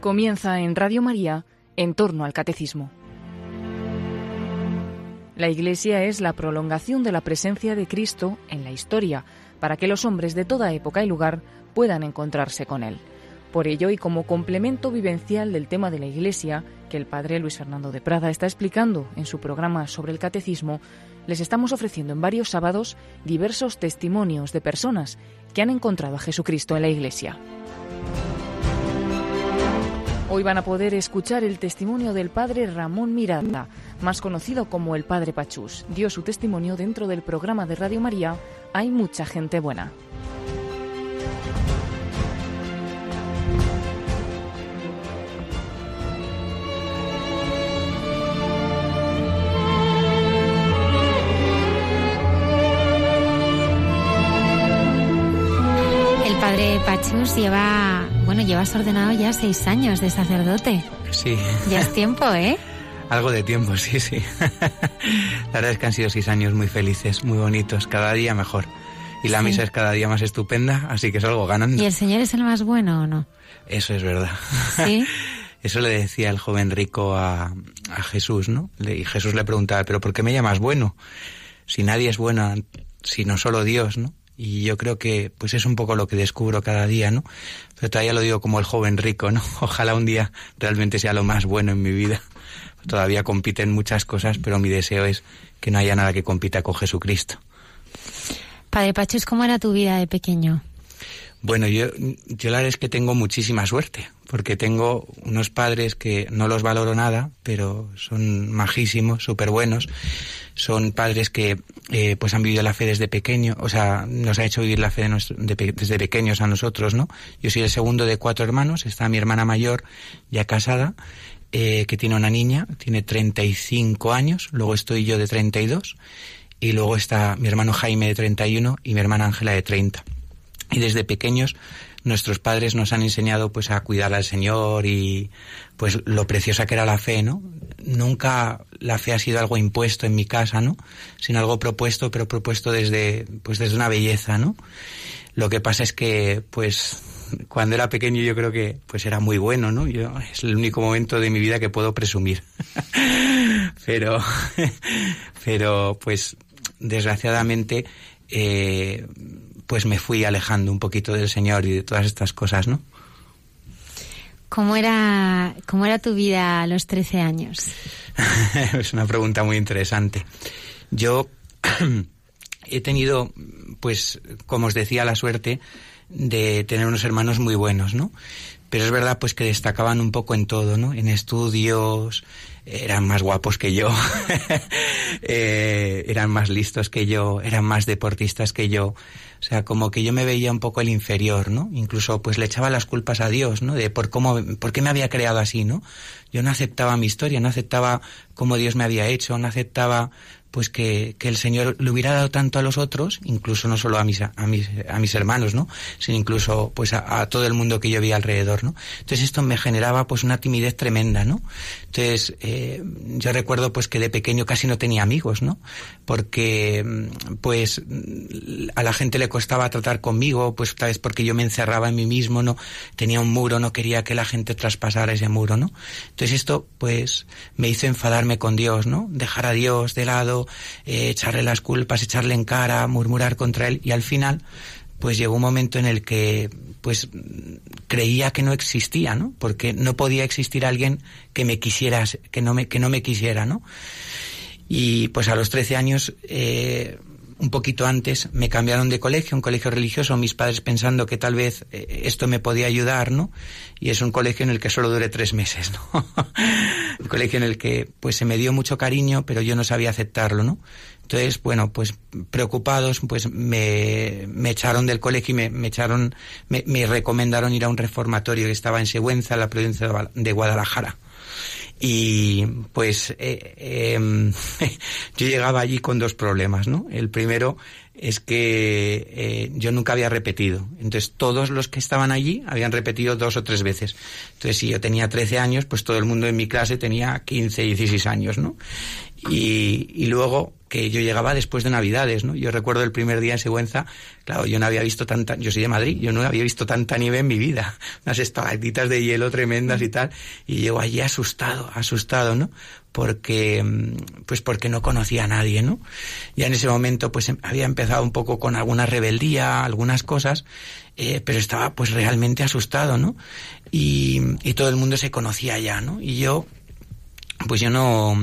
Comienza en Radio María en torno al catecismo. La Iglesia es la prolongación de la presencia de Cristo en la historia, para que los hombres de toda época y lugar puedan encontrarse con Él. Por ello, y como complemento vivencial del tema de la Iglesia, que el padre Luis Fernando de Prada está explicando en su programa sobre el catecismo, les estamos ofreciendo en varios sábados diversos testimonios de personas que han encontrado a Jesucristo en la Iglesia. Hoy van a poder escuchar el testimonio del padre Ramón Miranda, más conocido como el padre Pachús. Dio su testimonio dentro del programa de Radio María Hay mucha gente buena. Pachus lleva, bueno, llevas ordenado ya seis años de sacerdote. Sí. Ya es tiempo, ¿eh? Algo de tiempo, sí, sí. La verdad es que han sido seis años muy felices, muy bonitos, cada día mejor. Y la Sí. misa es cada día más estupenda, así que es algo ganando. ¿Y el Señor es el más bueno o no? Eso es verdad. Sí. Eso le decía el joven rico a, a Jesús, ¿no? Le- Y Jesús le preguntaba, ¿pero por qué me llamas bueno? Si nadie es bueno, sino solo Dios, ¿no? Y yo creo que pues es un poco lo que descubro cada día, ¿no? Pero todavía lo digo como el joven rico, ¿no? Ojalá un día realmente sea lo más bueno en mi vida. Todavía compiten muchas cosas, pero mi deseo es que no haya nada que compita con Jesucristo. Padre Pachus, ¿cómo era tu vida de pequeño? Bueno, yo, yo la verdad es que tengo muchísima suerte, porque tengo unos padres que no los valoro nada, pero son majísimos, súper buenos. Son padres que eh, pues han vivido la fe desde pequeño, o sea, nos ha hecho vivir la fe de de desde pequeños a nosotros, ¿no? Yo soy el segundo de cuatro hermanos, está mi hermana mayor ya casada, eh, que tiene una niña, tiene 35 años, luego estoy yo de 32, y luego está mi hermano Jaime de 31 y mi hermana Ángela de 30 y desde pequeños nuestros padres nos han enseñado pues a cuidar al Señor y pues lo preciosa que era la fe, ¿no? Nunca la fe ha sido algo impuesto en mi casa, ¿no? Sino algo propuesto, pero propuesto desde pues desde una belleza, ¿no? Lo que pasa es que pues cuando era pequeño yo creo que pues era muy bueno, ¿no? Yo es el único momento de mi vida que puedo presumir. pero pero pues desgraciadamente eh, pues me fui alejando un poquito del Señor y de todas estas cosas, ¿no? ¿Cómo era, cómo era tu vida a los 13 años? es una pregunta muy interesante. Yo he tenido, pues, como os decía, la suerte de tener unos hermanos muy buenos, ¿no? Pero es verdad, pues, que destacaban un poco en todo, ¿no? En estudios, eran más guapos que yo, eh, eran más listos que yo, eran más deportistas que yo. O sea, como que yo me veía un poco el inferior, ¿no? Incluso pues le echaba las culpas a Dios, ¿no? De por cómo, por qué me había creado así, ¿no? Yo no aceptaba mi historia, no aceptaba cómo Dios me había hecho, no aceptaba pues que, que el Señor le hubiera dado tanto a los otros, incluso no solo a mis, a mis, a mis hermanos, ¿no? Sino incluso pues a, todo el mundo que yo veía alrededor, ¿no? Entonces esto me generaba pues una timidez tremenda, ¿no? Entonces eh, yo recuerdo pues que de pequeño casi no tenía amigos, ¿no? Porque mm, pues mm, a la gente le costaba tratar conmigo, pues tal vez porque yo me encerraba en mí mismo, ¿no? Tenía un muro, no quería que la gente traspasara ese muro, ¿no? Entonces esto pues me hizo enfadarme con Dios, ¿no? Dejar a Dios de lado, eh, echarle las culpas, echarle en cara, murmurar contra él y al final pues llegó un momento en el que pues creía que no existía, ¿no? Porque no podía existir alguien que me quisiera, que no me, que no me quisiera, ¿no? Y pues a los 13 años, eh, un poquito antes, me cambiaron de colegio, un colegio religioso, mis padres pensando que tal vez eh, esto me podía ayudar, ¿no? Y es un colegio en el que solo duré tres meses, ¿no? un colegio en el que pues se me dio mucho cariño, pero yo no sabía aceptarlo, ¿no? Entonces, bueno, pues preocupados, pues me, echaron del colegio y me, me echaron, me, me recomendaron ir a un reformatorio que estaba en Sigüenza, en la provincia de Guadalajara. Y pues eh, eh, yo llegaba allí con dos problemas, ¿no? El primero es que eh, yo nunca había repetido. Entonces todos los que estaban allí habían repetido dos o tres veces. Entonces si yo tenía 13 años, pues todo el mundo en mi clase tenía 15, 16 años, ¿no? Y, luego que yo llegaba después de Navidades, ¿no? Yo recuerdo el primer día en Sigüenza, claro, yo no había visto tanta, yo soy de Madrid, yo no había visto tanta nieve en mi vida, unas estalactitas de hielo tremendas y tal, y llego allí asustado, asustado, ¿no? Porque, mm, pues porque no conocía a nadie, ¿no? Ya en ese momento, pues em, había empezado un poco con alguna rebeldía, algunas cosas, eh, pero estaba pues realmente asustado, ¿no? Y, y todo el mundo se conocía ya, ¿no? Y yo, pues yo no,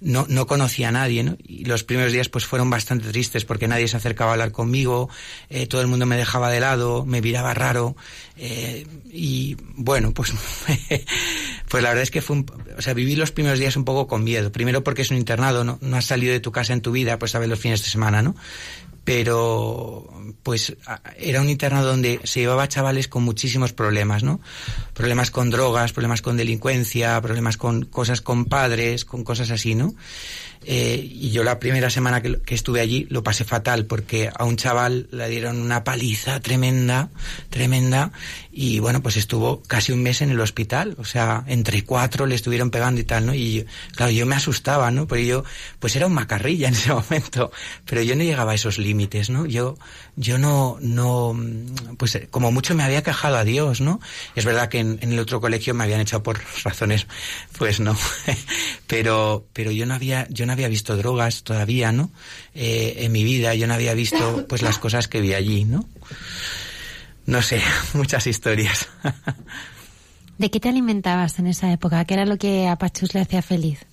no, no conocía a nadie, ¿no? Y los primeros días pues fueron bastante tristes porque nadie se acercaba a hablar conmigo, eh, todo el mundo me dejaba de lado, me miraba raro, eh, y bueno, pues, pues la verdad es que fue un, o sea, viví los primeros días un poco con miedo. Primero porque es un internado, ¿no? No has salido de tu casa en tu vida, pues sabes los fines de semana, ¿no? pero pues era un internado donde se llevaba chavales con muchísimos problemas, ¿no? Problemas con drogas, problemas con delincuencia, problemas con cosas con padres, con cosas así, ¿no? Eh, y yo la primera semana que, estuve allí lo pasé fatal porque a un chaval le dieron una paliza tremenda, tremenda, y bueno, pues estuvo casi un mes en el hospital, o sea, entre cuatro le estuvieron pegando y tal, ¿no? Y claro, yo me asustaba, ¿no? Porque yo, pues era un macarrilla en ese momento, pero yo no llegaba a esos límites, ¿no? Yo, yo no, no, pues como mucho me había quejado a Dios, ¿no? Es verdad que en, en el otro colegio me habían echado por razones, pues no, pero, pero yo no había, yo no había visto drogas todavía, ¿no? Eh, en mi vida yo no había visto, pues las cosas que vi allí, ¿no? No sé, muchas historias. ¿De qué te alimentabas en esa época? ¿Qué era lo que a Pachus le hacía feliz?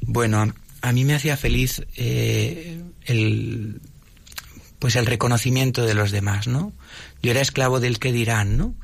Bueno, a mí me hacía feliz eh, el pues el reconocimiento de los demás, ¿no? Yo era esclavo del que dirán, ¿no?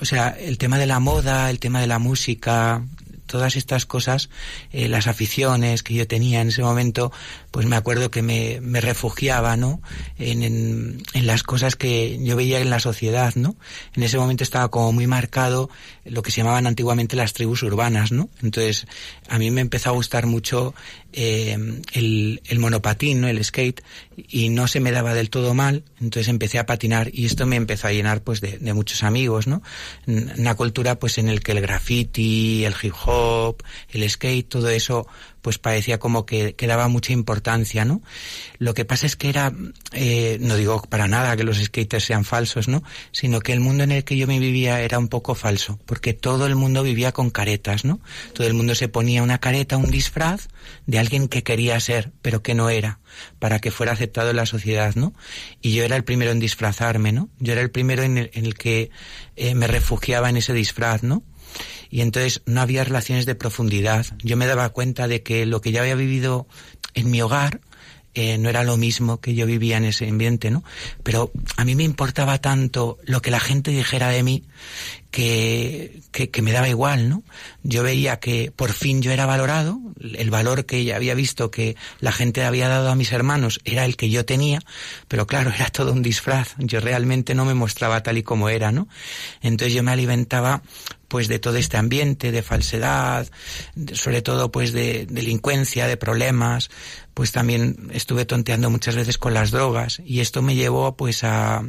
O sea, el tema de la moda, el tema de la música, todas estas cosas, eh, las aficiones que yo tenía en ese momento, pues me acuerdo que me, me refugiaba, ¿no? En, en, en, las cosas que yo veía en la sociedad, ¿no? En ese momento estaba como muy marcado lo que se llamaban antiguamente las tribus urbanas, ¿no? Entonces, a mí me empezó a gustar mucho eh, el, el monopatín, ¿no? El skate, y no se me daba del todo mal, entonces empecé a patinar y esto me empezó a llenar, pues, de, de muchos amigos, ¿no? Una cultura, pues, en el que el graffiti, el hip hop, el skate, todo eso, pues parecía como que, que, daba mucha importancia, ¿no? Lo que pasa es que era, eh, no digo para nada que los skaters sean falsos, ¿no? Sino que el mundo en el que yo me vivía era un poco falso, porque todo el mundo vivía con caretas, ¿no? Todo el mundo se ponía una careta, un disfraz de alguien que quería ser, pero que no era, para que fuera aceptado en la sociedad, ¿no? Y yo era el primero en disfrazarme, ¿no? Yo era el primero en el, que eh, me refugiaba en ese disfraz, ¿no? Y entonces no había relaciones de profundidad. Yo me daba cuenta de que lo que ya había vivido en mi hogar eh, no era lo mismo que yo vivía en ese ambiente, ¿no? Pero a mí me importaba tanto lo que la gente dijera de mí que, que, que, me daba igual, ¿no? Yo veía que por fin yo era valorado, el valor que ya había visto que la gente había dado a mis hermanos era el que yo tenía, pero claro, era todo un disfraz, yo realmente no me mostraba tal y como era, ¿no? Entonces yo me alimentaba pues de todo este ambiente de falsedad, sobre todo pues de delincuencia, de problemas, pues también estuve tonteando muchas veces con las drogas y esto me llevó pues a,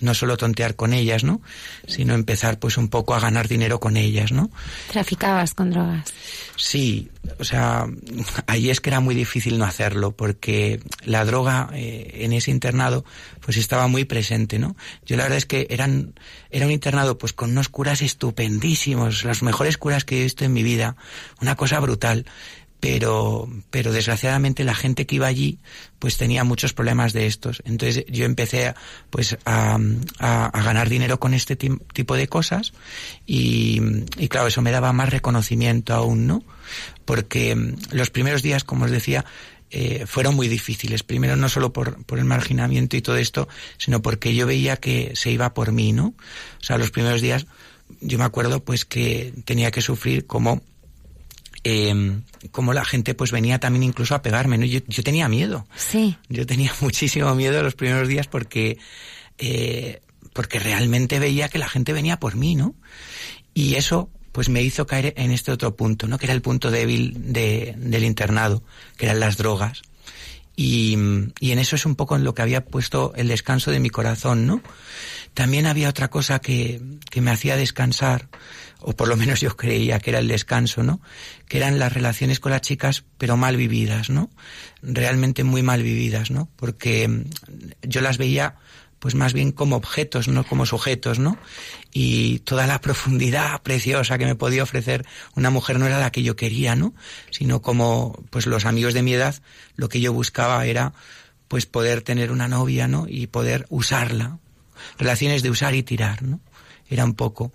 no solo tontear con ellas, ¿no? Sino empezar pues un poco a ganar dinero con ellas, ¿no? ¿Traficabas con drogas? Sí, o sea, ahí es que era muy difícil no hacerlo porque la droga eh, en ese internado pues estaba muy presente, ¿no? Yo la verdad es que eran, era un internado pues con unos curas estupendísimos, los mejores curas que he visto en mi vida, una cosa brutal pero, pero desgraciadamente la gente que iba allí pues tenía muchos problemas de estos. Entonces yo empecé pues a, a, a ganar dinero con este tipo de cosas y, y, claro, eso me daba más reconocimiento aún, ¿no? Porque los primeros días, como os decía, eh, fueron muy difíciles. Primero no solo por, por el marginamiento y todo esto, sino porque yo veía que se iba por mí, ¿no? O sea, los primeros días yo me acuerdo pues que tenía que sufrir como eh, como la gente pues venía también incluso a pegarme, ¿no? Yo, yo tenía miedo. Sí. Yo tenía muchísimo miedo los primeros días porque, eh, porque realmente veía que la gente venía por mí, ¿no? Y eso pues me hizo caer en este otro punto, ¿no? Que era el punto débil de, del internado, que eran las drogas. Y, y en eso es un poco en lo que había puesto el descanso de mi corazón, ¿no? También había otra cosa que, que me hacía descansar, o por lo menos yo creía que era el descanso, ¿no? Que eran las relaciones con las chicas, pero mal vividas, ¿no? Realmente muy mal vividas, ¿no? Porque yo las veía pues más bien como objetos, no como sujetos, ¿no? Y toda la profundidad preciosa que me podía ofrecer una mujer no era la que yo quería, ¿no? Sino como, pues los amigos de mi edad, lo que yo buscaba era, pues poder tener una novia, ¿no? Y poder usarla. Relaciones de usar y tirar, ¿no? Era un poco,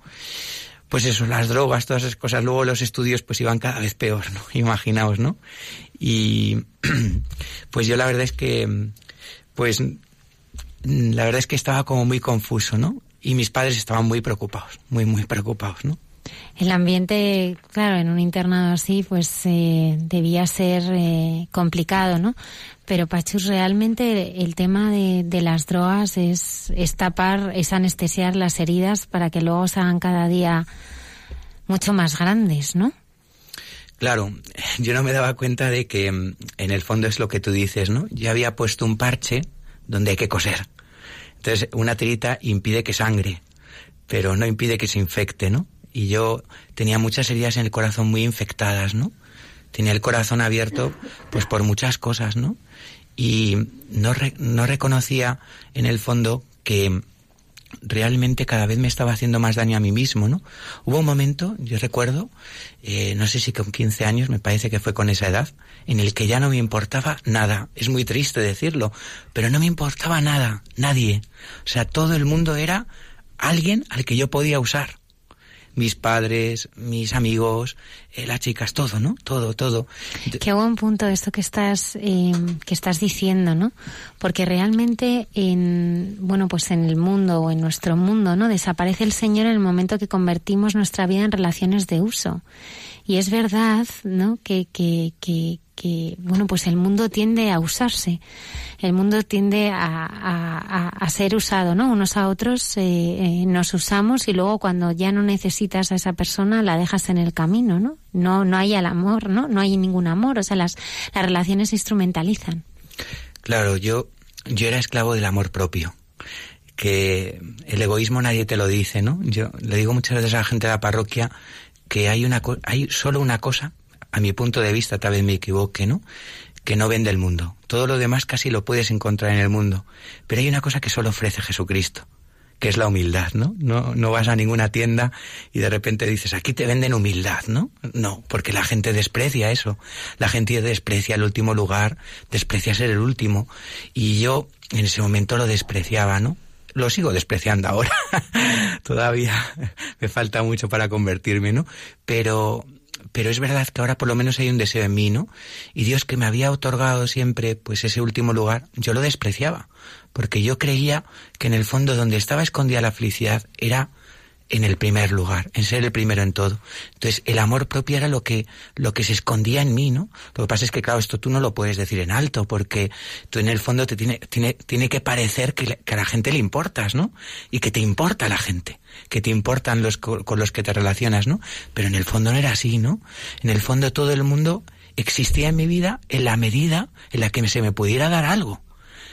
pues eso, las drogas, todas esas cosas. Luego los estudios pues iban cada vez peor, ¿no? Imaginaos, ¿no? Y, pues yo la verdad es que, pues la verdad es que estaba como muy confuso, ¿no? Y mis padres estaban muy preocupados, muy, muy preocupados, ¿no? El ambiente, claro, en un internado así, pues eh, debía ser eh, complicado, ¿no? Pero Pachus, realmente el tema de, de, las drogas es, tapar, es anestesiar las heridas para que luego se hagan cada día mucho más grandes, ¿no? Claro, yo no me daba cuenta de que en el fondo es lo que tú dices, ¿no? Yo había puesto un parche donde hay que coser. Entonces, una tirita impide que sangre, pero no impide que se infecte, ¿no? Y yo tenía muchas heridas en el corazón muy infectadas, ¿no? Tenía el corazón abierto, pues por muchas cosas, ¿no? Y no, no reconocía en el fondo que realmente cada vez me estaba haciendo más daño a mí mismo, ¿no? Hubo un momento, yo recuerdo, eh, no sé si con 15 años, me parece que fue con esa edad, en el que ya no me importaba nada. Es muy triste decirlo, pero no me importaba nada, nadie. O sea, todo el mundo era alguien al que yo podía usar mis padres, mis amigos, eh, las chicas, todo, ¿no? Todo, todo. Qué buen punto esto que estás eh, que estás diciendo, ¿no? Porque realmente en bueno pues en el mundo o en nuestro mundo, ¿no? Desaparece el Señor en el momento que convertimos nuestra vida en relaciones de uso. Y es verdad, ¿no? Que, que, que, que bueno, pues el mundo tiende a usarse, el mundo tiende a, a, a ser usado, ¿no? Unos a otros eh, eh, nos usamos y luego cuando ya no necesitas a esa persona la dejas en el camino, ¿no? No, no hay el amor, ¿no? No hay ningún amor, o sea, las, las relaciones se instrumentalizan. Claro, yo, yo era esclavo del amor propio que el egoísmo nadie te lo dice, ¿no? Yo le digo muchas veces a la gente de la parroquia que hay una hay solo una cosa a mi punto de vista, tal vez me equivoque, ¿no? Que no vende el mundo. Todo lo demás casi lo puedes encontrar en el mundo. Pero hay una cosa que solo ofrece Jesucristo, que es la humildad, ¿no? No, no vas a ninguna tienda y de repente dices, aquí te venden humildad, ¿no? No, porque la gente desprecia eso. La gente desprecia el último lugar, desprecia ser el último. Y yo en ese momento lo despreciaba, ¿no? Lo sigo despreciando ahora. Todavía me falta mucho para convertirme, ¿no? Pero pero es verdad que ahora por lo menos hay un deseo en mí, ¿no? Y Dios que me había otorgado siempre pues ese último lugar, yo lo despreciaba, porque yo creía que en el fondo donde estaba escondida la felicidad era en el primer lugar, en ser el primero en todo. Entonces, el amor propio era lo que, lo que se escondía en mí, ¿no? Lo que pasa es que, claro, esto tú no lo puedes decir en alto, porque tú en el fondo te tiene, tiene, tiene que parecer que, que a la gente le importas, ¿no? Y que te importa la gente, que te importan los con los que te relacionas, ¿no? Pero en el fondo no era así, ¿no? En el fondo todo el mundo existía en mi vida en la medida en la que se me pudiera dar algo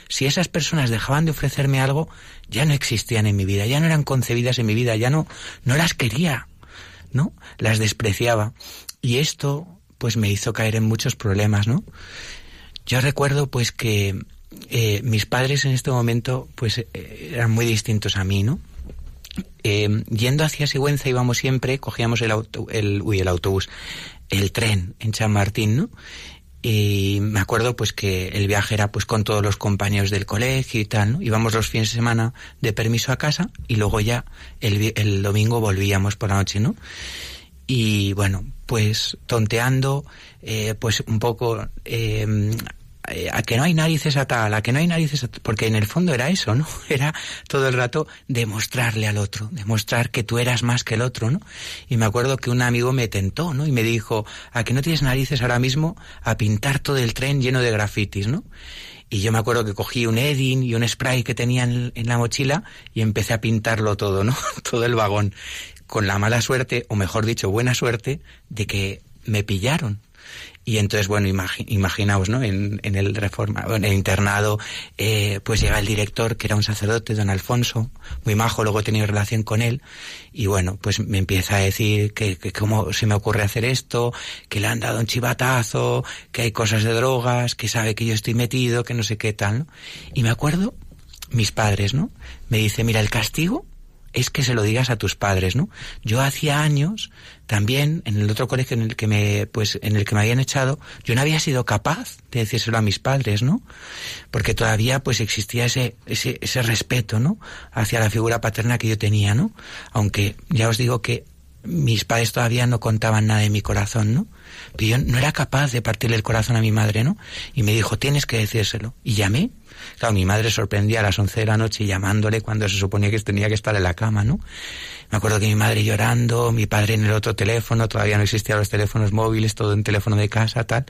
si esas personas dejaban de ofrecerme algo, ya no existían en mi vida, ya no eran concebidas en mi vida, ya no, no las quería, ¿no? Las despreciaba. Y esto, pues me hizo caer en muchos problemas, ¿no? Yo recuerdo, pues, que eh, mis padres en este momento, pues, eh, eran muy distintos a mí, ¿no? Eh, yendo hacia Sigüenza íbamos siempre, cogíamos el, auto, el, uy, el autobús, el tren en San Martín, ¿no? Y me acuerdo pues que el viaje era pues con todos los compañeros del colegio y tal, ¿no? Íbamos los fines de semana de permiso a casa y luego ya el, el domingo volvíamos por la noche, ¿no? Y bueno, pues tonteando, eh, pues un poco eh, a que no hay narices a tal, a que no hay narices a porque en el fondo era eso, ¿no? Era todo el rato demostrarle al otro, demostrar que tú eras más que el otro, ¿no? Y me acuerdo que un amigo me tentó, ¿no? Y me dijo, a que no tienes narices ahora mismo a pintar todo el tren lleno de grafitis, ¿no? Y yo me acuerdo que cogí un Edding y un spray que tenía en, en la mochila y empecé a pintarlo todo, ¿no? todo el vagón. Con la mala suerte, o mejor dicho, buena suerte, de que me pillaron Y entonces, bueno, imaginaos, ¿no? En, en el reforma, en el internado, eh, pues llega el director, que era un sacerdote, don Alfonso, muy majo, luego he tenido relación con él, y bueno, pues me empieza a decir que, que cómo se me ocurre hacer esto, que le han dado un chivatazo, que hay cosas de drogas, que sabe que yo estoy metido, que no sé qué tal, ¿no? Y me acuerdo, mis padres, ¿no? Me dice, mira, el castigo es que se lo digas a tus padres, ¿no? Yo hacía años también en el otro colegio en el que me pues en el que me habían echado, yo no había sido capaz de decírselo a mis padres, ¿no? Porque todavía pues existía ese ese ese respeto, ¿no? hacia la figura paterna que yo tenía, ¿no? Aunque ya os digo que mis padres todavía no contaban nada de mi corazón, ¿no? Pero yo no era capaz de partirle el corazón a mi madre, ¿no? Y me dijo, tienes que decírselo. Y llamé Claro, mi madre sorprendía a las once de la noche llamándole cuando se suponía que tenía que estar en la cama, ¿no? Me acuerdo que mi madre llorando, mi padre en el otro teléfono, todavía no existían los teléfonos móviles, todo en teléfono de casa, tal.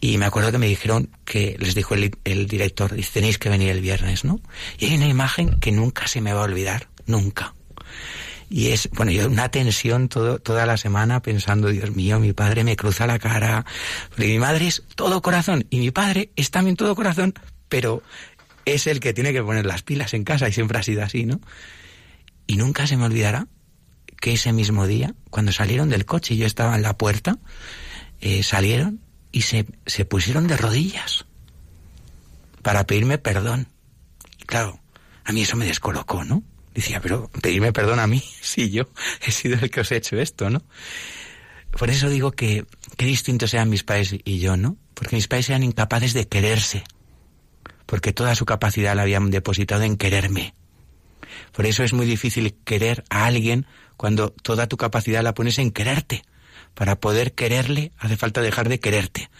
Y me acuerdo que me dijeron que les dijo el, director, tenéis que venir el viernes, ¿no? Y hay una imagen que nunca se me va a olvidar, nunca. Y es, bueno, yo una tensión todo, toda la semana pensando, Dios mío, mi padre me cruza la cara. Porque mi madre es todo corazón y mi padre es también todo corazón, pero es el que tiene que poner las pilas en casa y siempre ha sido así, ¿no? Y nunca se me olvidará que ese mismo día, cuando salieron del coche y yo estaba en la puerta, eh, salieron y se, se pusieron de rodillas para pedirme perdón. Y claro, a mí eso me descolocó, ¿no? Decía, pero pedirme perdón a mí, si yo he sido el que os he hecho esto, ¿no? Por eso digo que qué distintos sean mis padres y yo, ¿no? Porque mis padres eran incapaces de quererse porque toda su capacidad la habían depositado en quererme. Por eso es muy difícil querer a alguien cuando toda tu capacidad la pones en quererte. Para poder quererle hace falta dejar de quererte.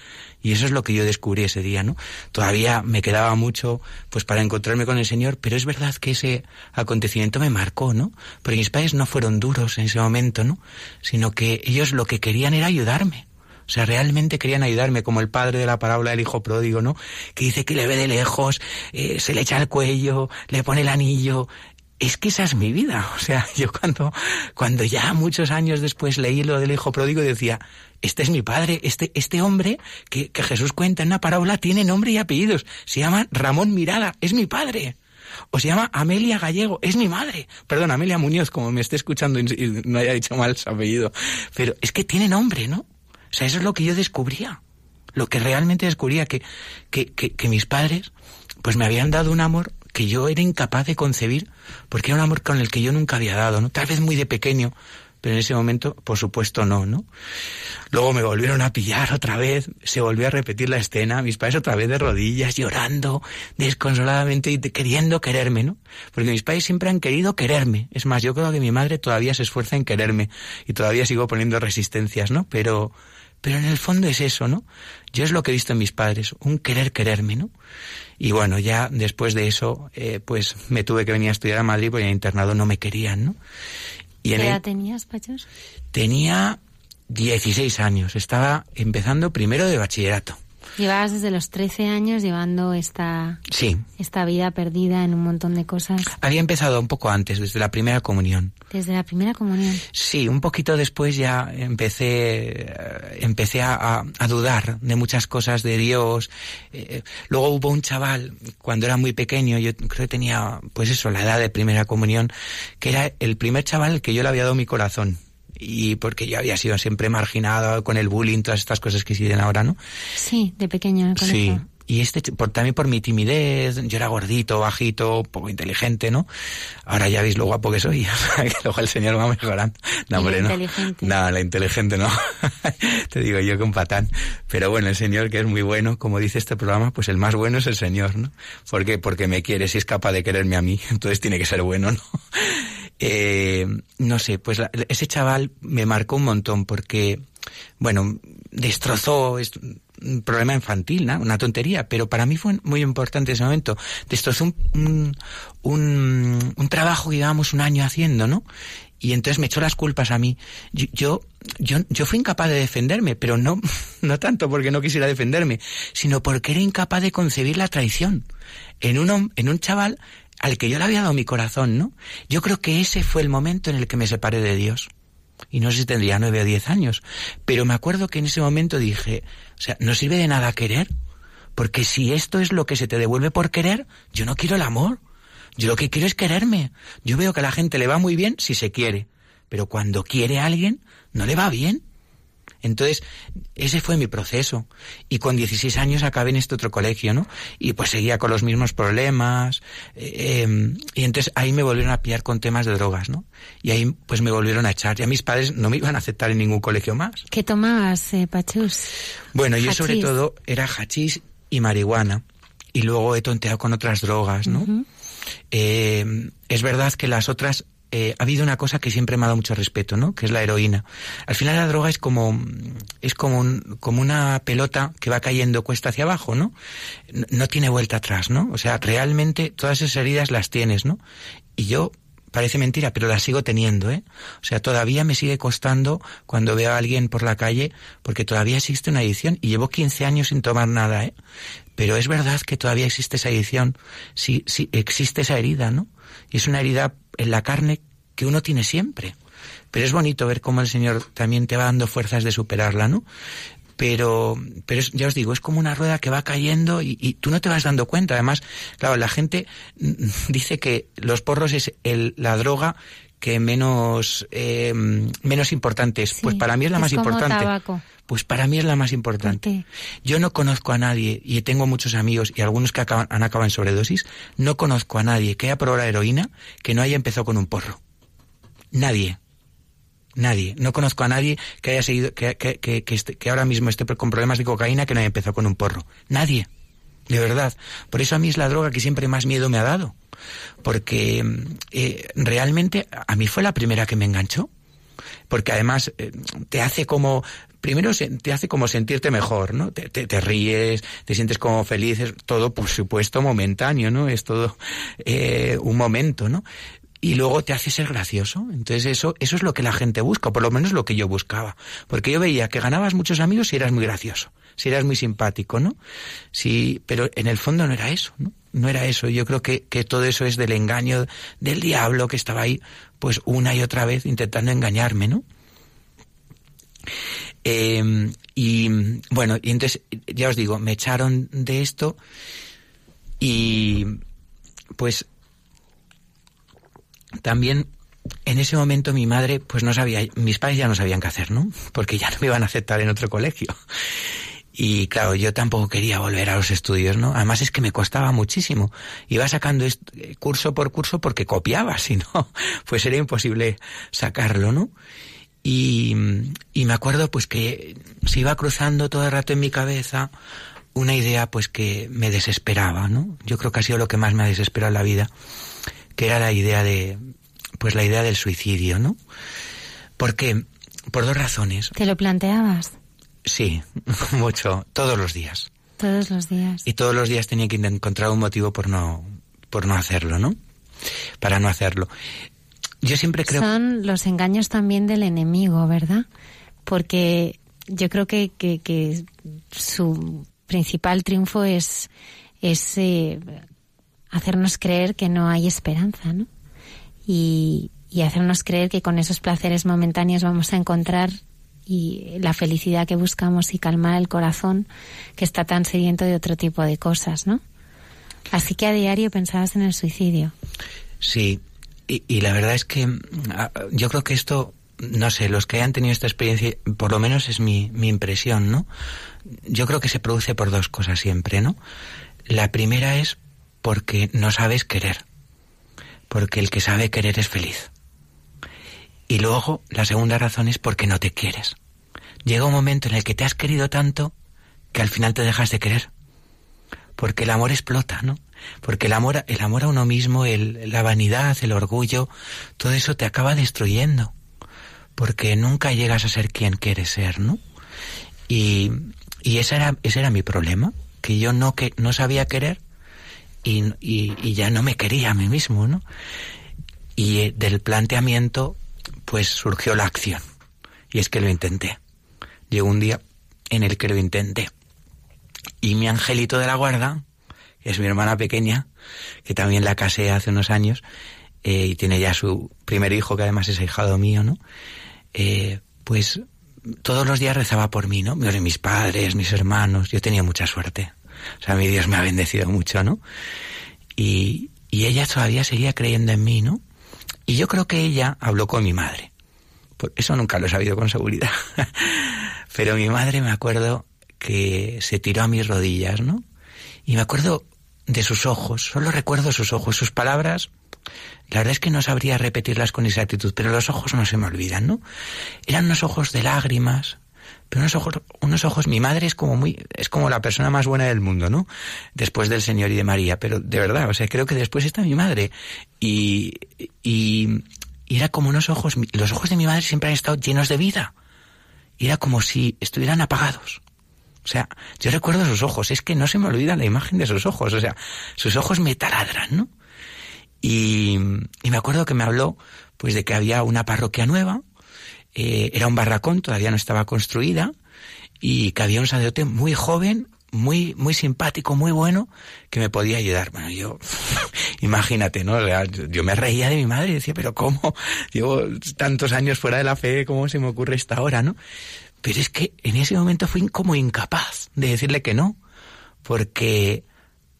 Y eso es lo que yo descubrí ese día, ¿no? Todavía me quedaba mucho pues para encontrarme con el Señor, pero es verdad que ese acontecimiento me marcó, ¿no? Porque mis padres no fueron duros en ese momento, ¿no? Sino que ellos lo que querían era ayudarme. O sea, realmente querían ayudarme, como el padre de la parábola del hijo pródigo, ¿no? Que dice que le ve de lejos, eh, se le echa el cuello, le pone el anillo. Es que esa es mi vida. O sea, yo cuando, cuando ya muchos años después leí lo del hijo pródigo decía, este es mi padre, este, este hombre que, que Jesús cuenta en una parábola tiene nombre y apellidos. Se llama Ramón Mirada, es mi padre o se llama Amelia Gallego, es mi madre. Perdón, Amelia Muñoz, como me esté escuchando y no haya dicho mal su apellido. Pero es que tiene nombre, ¿no? O sea, eso es lo que yo descubría. Lo que realmente descubría, que, que, que, mis padres, pues me habían dado un amor que yo era incapaz de concebir, porque era un amor con el que yo nunca había dado, ¿no? Tal vez muy de pequeño, pero en ese momento, por supuesto, no, ¿no? Luego me volvieron a pillar otra vez, se volvió a repetir la escena, mis padres otra vez de rodillas, llorando, desconsoladamente y queriendo quererme, ¿no? Porque mis padres siempre han querido quererme. Es más, yo creo que mi madre todavía se esfuerza en quererme y todavía sigo poniendo resistencias, ¿no? Pero, pero en el fondo es eso, ¿no? Yo es lo que he visto en mis padres, un querer quererme, ¿no? Y bueno, ya después de eso, eh, pues me tuve que venir a estudiar a Madrid porque en el internado no me querían, ¿no? Y ¿Qué edad tenías, Pachos? Tenía 16 años, estaba empezando primero de bachillerato. Llevabas desde los 13 años llevando esta, sí. esta vida perdida en un montón de cosas. Había empezado un poco antes, desde la primera comunión. Desde la primera comunión. Sí, un poquito después ya empecé, eh, empecé a, a dudar de muchas cosas de Dios. Eh, luego hubo un chaval, cuando era muy pequeño, yo creo que tenía, pues eso, la edad de primera comunión, que era el primer chaval que yo le había dado mi corazón y porque yo había sido siempre marginado con el bullying, todas estas cosas que siguen ahora, ¿no? Sí, de pequeño en Sí. Y este, por, también por mi timidez, yo era gordito, bajito, poco inteligente, ¿no? Ahora ya veis lo guapo que soy, que luego el señor va mejorando. No, hombre, no. Inteligente. No, la inteligente no. Te digo yo que un patán. Pero bueno, el señor que es muy bueno, como dice este programa, pues el más bueno es el señor, ¿no? ¿Por qué? Porque me quiere, si es capaz de quererme a mí, entonces tiene que ser bueno, ¿no? Eh, no sé, pues ese chaval me marcó un montón porque, bueno, destrozó un problema infantil, una tontería, pero para mí fue muy importante ese momento. Destrozó un, un, un, trabajo que llevábamos un año haciendo, ¿no? Y entonces me echó las culpas a mí. Yo, yo, yo, fui incapaz de defenderme, pero no, no tanto porque no quisiera defenderme, sino porque era incapaz de concebir la traición en un, en un chaval al que yo le había dado mi corazón, ¿no? Yo creo que ese fue el momento en el que me separé de Dios. Y no sé si tendría nueve o diez años. Pero me acuerdo que en ese momento dije, o sea, no sirve de nada querer. Porque si esto es lo que se te devuelve por querer, yo no quiero el amor. Yo lo que quiero es quererme. Yo veo que a la gente le va muy bien si se quiere. Pero cuando quiere a alguien, no le va bien. Entonces, ese fue mi proceso. Y con 16 años acabé en este otro colegio, ¿no? Y pues seguía con los mismos problemas. Eh, em, y entonces ahí me volvieron a pillar con temas de drogas, ¿no? Y ahí pues me volvieron a echar. Ya mis padres no me iban a aceptar en ningún colegio más. ¿Qué tomabas, eh, Pachus? Bueno, yo sobre todo era hachís y marihuana. Y luego he tonteado con otras drogas, ¿no? eh, es verdad que las otras eh, ha habido una cosa que siempre me ha dado mucho respeto, ¿no? Que es la heroína. Al final la droga es como es como como una pelota que va cayendo cuesta hacia abajo, ¿no? No tiene vuelta atrás, ¿no? O sea, realmente todas esas heridas las tienes, ¿no? Y yo parece mentira, pero las sigo teniendo, ¿eh? O sea, todavía me sigue costando cuando veo a alguien por la calle, porque todavía existe una adicción y llevo 15 años sin tomar nada, ¿eh? Pero es verdad que todavía existe esa adicción, sí, sí, existe esa herida, ¿no? Y es una herida en la carne que uno tiene siempre. Pero es bonito ver cómo el Señor también te va dando fuerzas de superarla, ¿no? Pero, pero ya os digo, es como una rueda que va cayendo y, tú no te vas dando cuenta. Además, claro, la gente dice que los porros es el, la droga que menos, eh, menos importante es. pues para mí es la más importante. Pues para mí es la más importante. Yo no conozco a nadie, y tengo muchos amigos y algunos que acaban, han acabado en sobredosis, no conozco a nadie que haya probado la heroína que no haya empezado con un porro. Nadie. Nadie. No conozco a nadie que haya seguido, que, que, que, que, ahora mismo esté con problemas de cocaína que no haya empezado con un porro. Nadie. De verdad. Por eso a mí es la droga que siempre más miedo me ha dado. Porque eh, realmente a mí fue la primera que me enganchó. Porque además eh, te hace como primero te hace como sentirte mejor, ¿no? Te, te, ríes, te sientes como feliz, todo por supuesto momentáneo, ¿no? Es todo eh, un momento, ¿no? y luego te hace ser gracioso. Entonces eso, eso es lo que la gente busca, por lo menos lo que yo buscaba. Porque yo veía que ganabas muchos amigos si eras muy gracioso, si eras muy simpático, ¿no? Sí, pero en el fondo no era eso, ¿no? No era eso. Yo creo que, que todo eso es del engaño del diablo que estaba ahí, pues una y otra vez intentando engañarme, ¿no? Eh, y bueno, y entonces, ya os digo, me echaron de esto y pues también en ese momento mi madre pues no sabía, mis padres ya no sabían qué hacer, ¿no? Porque ya no me iban a aceptar en otro colegio. Y claro, yo tampoco quería volver a los estudios, ¿no? Además es que me costaba muchísimo. Iba sacando curso por curso porque copiaba, si no, pues era imposible sacarlo, ¿no? Y, y me acuerdo pues que se iba cruzando todo el rato en mi cabeza una idea pues que me desesperaba, ¿no? Yo creo que ha sido lo que más me ha desesperado en la vida que era la idea de, pues la idea del suicidio, ¿no? Porque, por dos razones. ¿Te lo planteabas? Sí, mucho, todos los días. Todos los días. Y todos los días tenía que encontrar un motivo por no, por no hacerlo, ¿no? Para no hacerlo. Yo siempre creo. Son los engaños también del enemigo, ¿verdad? Porque yo creo que, que, que su principal triunfo es, es eh, hacernos creer que no hay esperanza, ¿no? Y, y hacernos creer que con esos placeres momentáneos vamos a encontrar y la felicidad que buscamos y calmar el corazón que está tan sediento de otro tipo de cosas, ¿no? Así que a diario pensabas en el suicidio. Sí, y, y la verdad es que ah, yo creo que esto, no sé, los que hayan tenido esta experiencia, por lo menos es mi, mi impresión, ¿no? Yo creo que se produce por dos cosas siempre, ¿no? La primera es porque no sabes querer, porque el que sabe querer es feliz. Y luego la segunda razón es porque no te quieres. Llega un momento en el que te has querido tanto que al final te dejas de querer. Porque el amor explota, ¿no? Porque el amor, el amor a uno mismo, el, la vanidad, el orgullo, todo eso te acaba destruyendo. Porque nunca llegas a ser quien quieres ser, ¿no? Y, y ese era, ese era mi problema, que yo no, que, no sabía querer y, y, ya no me quería a mí mismo, ¿no? Y eh, del planteamiento, pues surgió la acción. Y es que lo intenté. Llegó un día en el que lo intenté. Y mi angelito de la guarda, que es mi hermana pequeña, que también la casé hace unos años, eh, y tiene ya su primer hijo, que además es hijado mío, ¿no? eh, pues todos los días rezaba por mí, ¿no? Mis padres, mis hermanos, yo tenía mucha suerte. O sea, mi Dios me ha bendecido mucho, ¿no? Y, y ella todavía seguía creyendo en mí, ¿no? Y yo creo que ella habló con mi madre. Por eso nunca lo he sabido con seguridad. Pero mi madre me acuerdo que se tiró a mis rodillas, ¿no? Y me acuerdo de sus ojos, solo recuerdo sus ojos, sus palabras. La verdad es que no sabría repetirlas con exactitud, pero los ojos no se me olvidan, ¿no? Eran unos ojos de lágrimas, unos ojos, unos ojos, mi madre es como muy, es como la persona más buena del mundo, ¿no? Después del Señor y de María, pero de verdad, o sea, creo que después está mi madre. Y, y, era como unos ojos, los ojos de mi madre siempre han estado llenos de vida. Era como si estuvieran apagados. O sea, yo recuerdo sus ojos, es que no se me olvida la imagen de sus ojos, o sea, sus ojos me taladran, ¿no? Y, y me acuerdo que me habló, pues, de que había una parroquia nueva, eh, era un barracón, todavía no estaba construida, y que había un sacerdote muy joven, muy, muy simpático, muy bueno, que me podía ayudar. Bueno, yo, imagínate, ¿no? Yo me reía de mi madre y decía, pero ¿cómo? Llevo tantos años fuera de la fe, ¿cómo se me ocurre esta hora, no? Pero es que en ese momento fui como incapaz de decirle que no, porque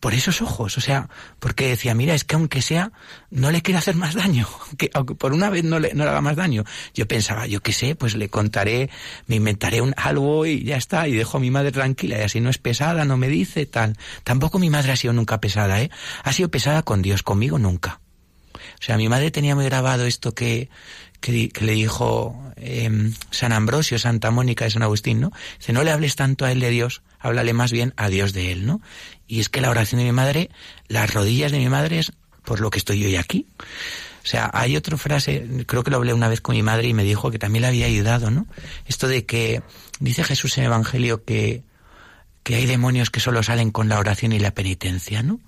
por esos ojos, o sea, porque decía, mira, es que aunque sea, no le quiero hacer más daño, que aunque por una vez no le, no le haga más daño. Yo pensaba, yo qué sé, pues le contaré, me inventaré un, algo y ya está, y dejo a mi madre tranquila, y así no es pesada, no me dice, tal. Tampoco mi madre ha sido nunca pesada, ¿eh? Ha sido pesada con Dios, conmigo nunca. O sea, mi madre tenía muy grabado esto que, que, le dijo eh, San Ambrosio, Santa Mónica de San Agustín, ¿no? Dice, no le hables tanto a él de Dios, háblale más bien a Dios de él, ¿no? Y es que la oración de mi madre, las rodillas de mi madre es por lo que estoy hoy aquí. O sea, hay otra frase, creo que lo hablé una vez con mi madre y me dijo que también le había ayudado, ¿no? Esto de que dice Jesús en el Evangelio que, que hay demonios que solo salen con la oración y la penitencia, ¿no?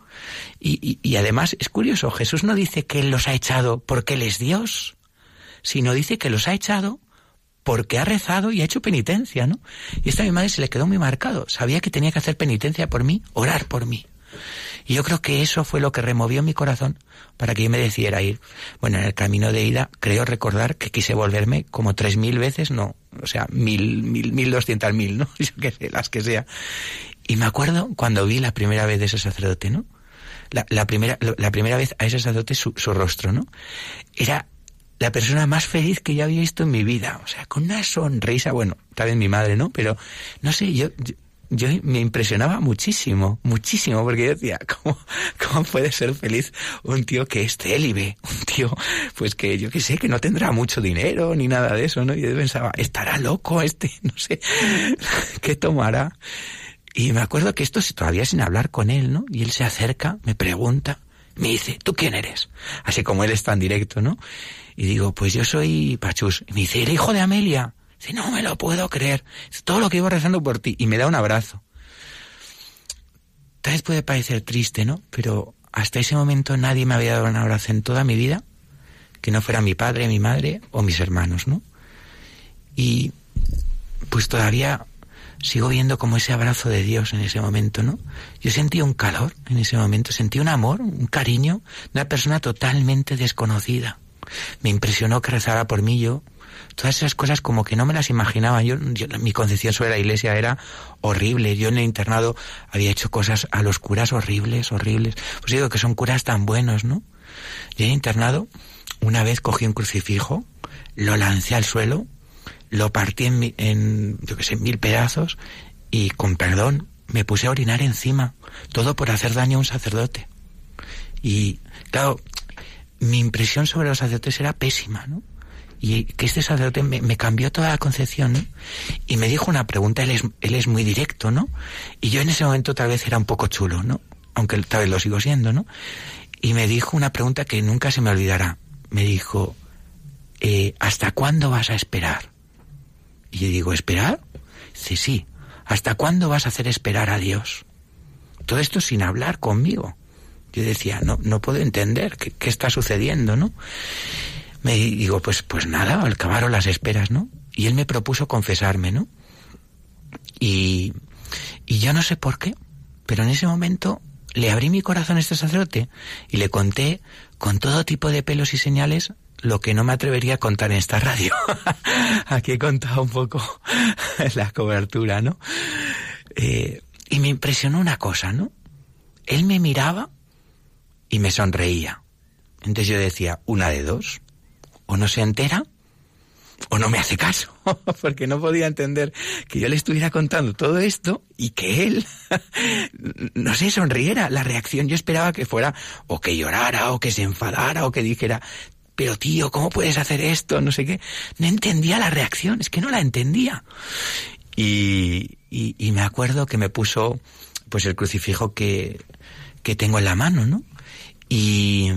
Y, y, y además es curioso, Jesús no dice que Él los ha echado porque Él es Dios, sino dice que los ha echado porque ha rezado y ha hecho penitencia, ¿no? Y esta a mi madre se le quedó muy marcado. Sabía que tenía que hacer penitencia por mí, orar por mí. Y yo creo que eso fue lo que removió mi corazón para que yo me decidiera ir. Bueno, en el camino de ida creo recordar que quise volverme como tres mil veces, no, o sea, mil, mil, mil doscientas mil, ¿no? Yo qué sé, las que sea. Y me acuerdo cuando vi la primera vez de ese sacerdote, ¿no? La, primera, la primera vez a ese sacerdote su rostro, ¿no? Era la persona más feliz que yo había visto en mi vida. O sea, con una sonrisa, bueno, tal vez mi madre, ¿no? Pero, no sé, yo, yo, me impresionaba muchísimo, muchísimo, porque yo decía, ¿cómo, ¿cómo puede ser feliz un tío que es célibe? Un tío, pues que yo que sé, que no tendrá mucho dinero ni nada de eso, ¿no? Y yo pensaba, ¿estará loco este? No sé, ¿qué tomará? Y me acuerdo que esto todavía sin hablar con él, ¿no? Y él se acerca, me pregunta, me dice, ¿tú quién eres? Así como él es tan directo, ¿no? Y digo, pues yo soy Pachus. Y me dice, ¿el hijo de Amelia? Dice, no me lo puedo creer. Es todo lo que iba rezando por ti. Y me da un abrazo. Tal vez puede parecer triste, ¿no? Pero hasta ese momento nadie me había dado un abrazo en toda mi vida que no fuera mi padre, mi madre o mis hermanos, ¿no? Y pues todavía sigo viendo como ese abrazo de Dios en ese momento, ¿no? Yo sentí un calor en ese momento, sentí un amor, un cariño de una persona totalmente desconocida me impresionó que rezara por mí yo. Todas esas cosas como que no me las imaginaba. Yo, mi concepción sobre la iglesia era horrible. Yo en el internado había hecho cosas a los curas horribles, horribles. Pues digo que son curas tan buenos, ¿no? Yo en el internado una vez cogí un crucifijo, lo lancé al suelo, lo partí en, en yo que sé, mil pedazos y con perdón me puse a orinar encima. Todo por hacer daño a un sacerdote. Y claro, mi impresión sobre los sacerdotes era pésima, ¿no? Y que este sacerdote me, cambió toda la concepción, ¿no? Y me dijo una pregunta, él es, él es muy directo, ¿no? Y yo en ese momento tal vez era un poco chulo, ¿no? Aunque tal vez lo sigo siendo, ¿no? Y me dijo una pregunta que nunca se me olvidará. Me dijo, eh, ¿hasta cuándo vas a esperar? Y yo digo, ¿esperar? Sí, sí. ¿Hasta cuándo vas a hacer esperar a Dios? Todo esto sin hablar conmigo. Yo decía, no, no puedo entender qué, qué está sucediendo, ¿no? Me digo, pues, pues nada, acabaron las esperas, ¿no? Y él me propuso confesarme, ¿no? Y, y yo no sé por qué, pero en ese momento le abrí mi corazón a este sacerdote y le conté con todo tipo de pelos y señales lo que no me atrevería a contar en esta radio. Aquí he contado un poco la cobertura, ¿no? Eh, y me impresionó una cosa, ¿no? Él me miraba y me sonreía. Entonces yo decía, una de dos, o no se entera o no me hace caso, porque no podía entender que yo le estuviera contando todo esto y que él, no sé, sonriera. La reacción yo esperaba que fuera o que llorara o que se enfadara o que dijera, pero tío, ¿cómo puedes hacer esto? No sé qué. No entendía la reacción, es que no la entendía. Y, y, me acuerdo que me puso pues el crucifijo que, que tengo en la mano, ¿no? Y,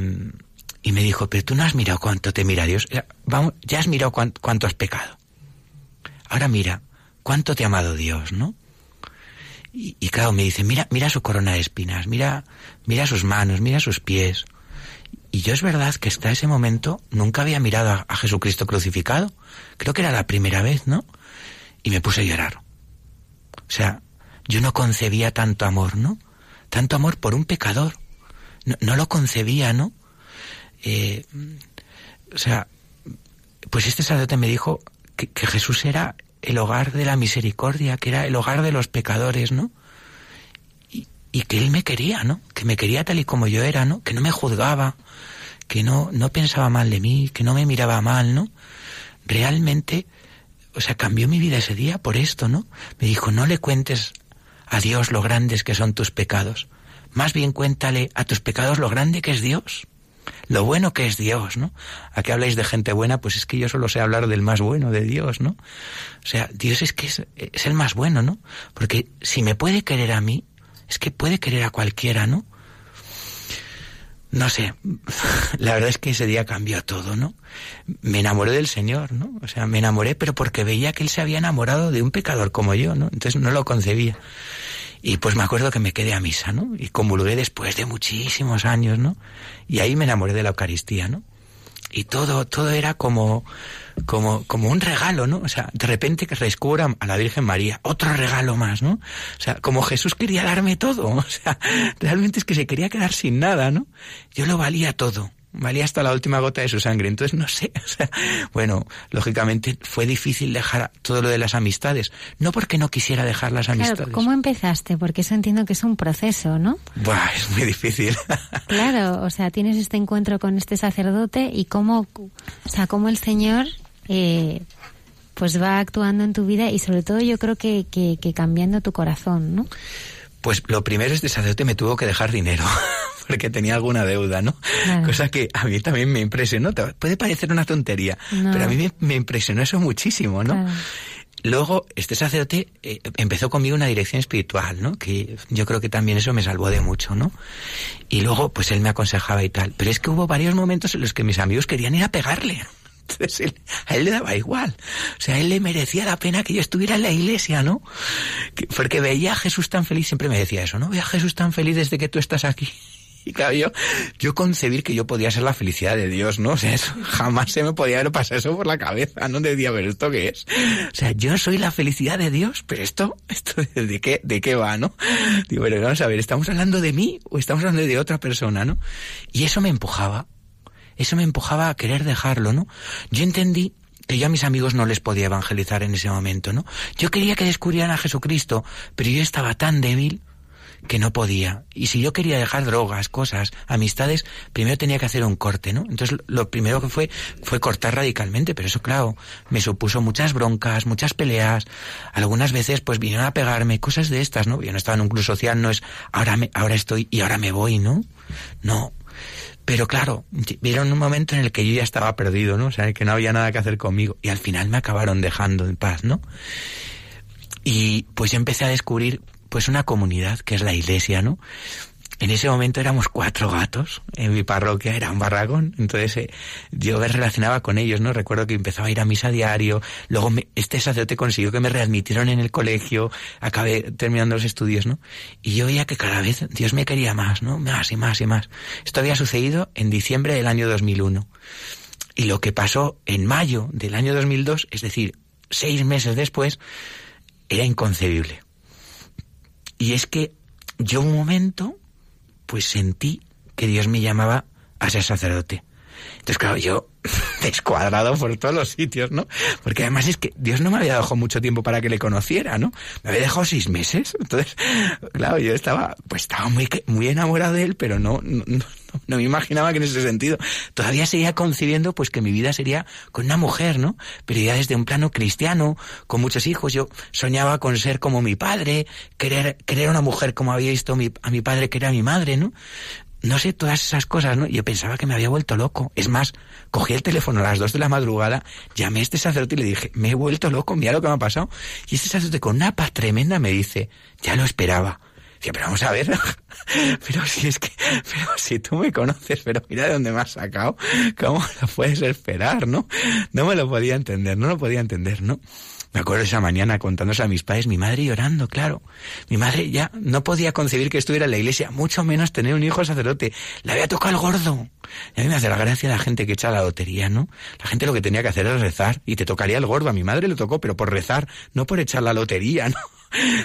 y me dijo, pero tú no has mirado cuánto te mira Dios. Vamos, ya has mirado cuánto, has pecado. Ahora mira, cuánto te ha amado Dios, ¿no? Y, y, claro, me dice, mira, mira su corona de espinas, mira, mira sus manos, mira sus pies. Y yo es verdad que hasta ese momento nunca había mirado a, Jesucristo crucificado. Creo que era la primera vez, ¿no? Y me puse a llorar. O sea, yo no concebía tanto amor, ¿no? Tanto amor por un pecador. No, lo concebía, ¿no? Eh, o sea, pues este sacerdote me dijo que, Jesús era el hogar de la misericordia, que era el hogar de los pecadores, ¿no? Y, y, que él me quería, ¿no? Que me quería tal y como yo era, ¿no? Que no me juzgaba, que no, no pensaba mal de mí, que no me miraba mal, ¿no? Realmente, o sea, cambió mi vida ese día por esto, ¿no? Me dijo, no le cuentes a Dios lo grandes que son tus pecados, más bien cuéntale a tus pecados lo grande que es Dios lo bueno que es Dios, ¿no? ¿A qué habláis de gente buena? Pues es que yo solo sé hablar del más bueno, de Dios, ¿no? O sea, Dios es que es, es el más bueno, ¿no? Porque si me puede querer a mí, es que puede querer a cualquiera, ¿no? No sé, la verdad es que ese día cambió todo, ¿no? Me enamoré del Señor, ¿no? O sea, me enamoré, pero porque veía que Él se había enamorado de un pecador como yo, ¿no? Entonces no lo concebía. Y pues me acuerdo que me quedé a misa, ¿no? Y comulgué después de muchísimos años, ¿no? Y ahí me enamoré de la Eucaristía, ¿no? Y todo, todo era como, como, como un regalo, ¿no? O sea, de repente que descubra a la Virgen María, otro regalo más, ¿no? O sea, como Jesús quería darme todo, o sea, realmente es que se quería quedar sin nada, ¿no? Yo lo valía todo valía hasta la última gota de su sangre. Entonces, no sé, o sea, bueno, lógicamente fue difícil dejar todo lo de las amistades. No porque no quisiera dejar las amistades. ¿Cómo empezaste? Porque eso entiendo que es un proceso, ¿no? Buah, es muy difícil. claro, o sea, tienes este encuentro con este sacerdote y cómo, o sea, cómo el Señor, eh, pues va actuando en tu vida y sobre todo yo creo que, que, que cambiando tu corazón, ¿no? Pues lo primero es que el sacerdote me tuvo que dejar dinero. porque tenía alguna deuda, ¿no? Cosa que a mí también me impresionó. Puede parecer una tontería, pero a mí me, impresionó eso muchísimo, ¿no? Luego, este sacerdote eh, empezó conmigo una dirección espiritual, ¿no? Que yo creo que también eso me salvó de mucho, ¿no? Y luego, pues él me aconsejaba y tal. Pero es que hubo varios momentos en los que mis amigos querían ir a pegarle. Entonces a él le daba igual. O sea, a él le merecía la pena que yo estuviera en la iglesia, ¿no? porque veía a Jesús tan feliz, siempre me decía eso, ¿no? Veía a Jesús tan feliz desde que tú estás aquí. Y claro, yo, yo concebir que yo podía ser la felicidad de Dios, ¿no? O sea, jamás se me podía haber pasado eso por la cabeza, ¿no? Decía, pero ¿esto qué es? O sea, yo soy la felicidad de Dios, pero esto, esto ¿de qué, de qué va, no? Digo, pero vamos a ver, ¿estamos hablando de mí o estamos hablando de otra persona, no? Y eso me empujaba, eso me empujaba a querer dejarlo, ¿no? Yo entendí que yo a mis amigos no les podía evangelizar en ese momento, ¿no? Yo quería que descubrieran a Jesucristo, pero yo estaba tan débil que no podía. Y si yo quería dejar drogas, cosas, amistades, primero tenía que hacer un corte, ¿no? Entonces lo primero que fue fue cortar radicalmente, pero eso claro, me supuso muchas broncas, muchas peleas, algunas veces pues vinieron a pegarme, cosas de estas, ¿no? Yo no estaba en un club social, no es ahora me, ahora estoy y ahora me voy, ¿no? No. Pero claro, vieron un momento en el que yo ya estaba perdido, ¿no? O sea, que no había nada que hacer conmigo. Y al final me acabaron dejando en paz, ¿no? Y pues yo empecé a descubrir pues una comunidad que es la iglesia, ¿no? En ese momento éramos cuatro gatos, en mi parroquia era un barragón, entonces eh, yo me relacionaba con ellos, ¿no? Recuerdo que empezaba a ir a misa diario, luego este sacerdote consiguió que me readmitieron en el colegio, acabé terminando los estudios, ¿no? Y yo veía que cada vez Dios me quería más, ¿no? Más y más y más. Esto había sucedido en diciembre del año 2001. Y lo que pasó en mayo del año 2002, es decir, seis meses después, era inconcebible. Y es que yo un momento, pues sentí que Dios me llamaba a ser sacerdote. Entonces, claro, yo descuadrado por todos los sitios, ¿no? Porque además es que Dios no me había dejado mucho tiempo para que le conociera, ¿no? Me había dejado seis meses. Entonces, claro, yo estaba, pues estaba muy, muy enamorado de él, pero no, no, no, me imaginaba que en ese sentido todavía seguía concibiendo pues que mi vida sería con una mujer, ¿no? Pero ya desde un plano cristiano, con muchos hijos, yo soñaba con ser como mi padre, querer, querer una mujer como había visto a mi padre que era mi madre, ¿no? No sé, todas esas cosas, ¿no? Yo pensaba que me había vuelto loco. Es más, cogí el teléfono a las dos de la madrugada, llamé a este sacerdote y le dije, me he vuelto loco, mira lo que me ha pasado. Y este sacerdote con una paz tremenda me dice, ya lo esperaba. Dice, pero vamos a ver, pero si es que, pero si tú me conoces, pero mira de dónde me has sacado, ¿cómo lo puedes esperar, no? No me lo podía entender, no lo podía entender, ¿no? Me acuerdo esa mañana contándose a mis padres, mi madre llorando, claro. Mi madre ya no podía concebir que estuviera en la iglesia, mucho menos tener un hijo sacerdote. Le había tocado el gordo. Y a mí me hace la gracia la gente que echa la lotería, ¿no? La gente lo que tenía que hacer era rezar y te tocaría el gordo. A mi madre le tocó, pero por rezar, no por echar la lotería, ¿no?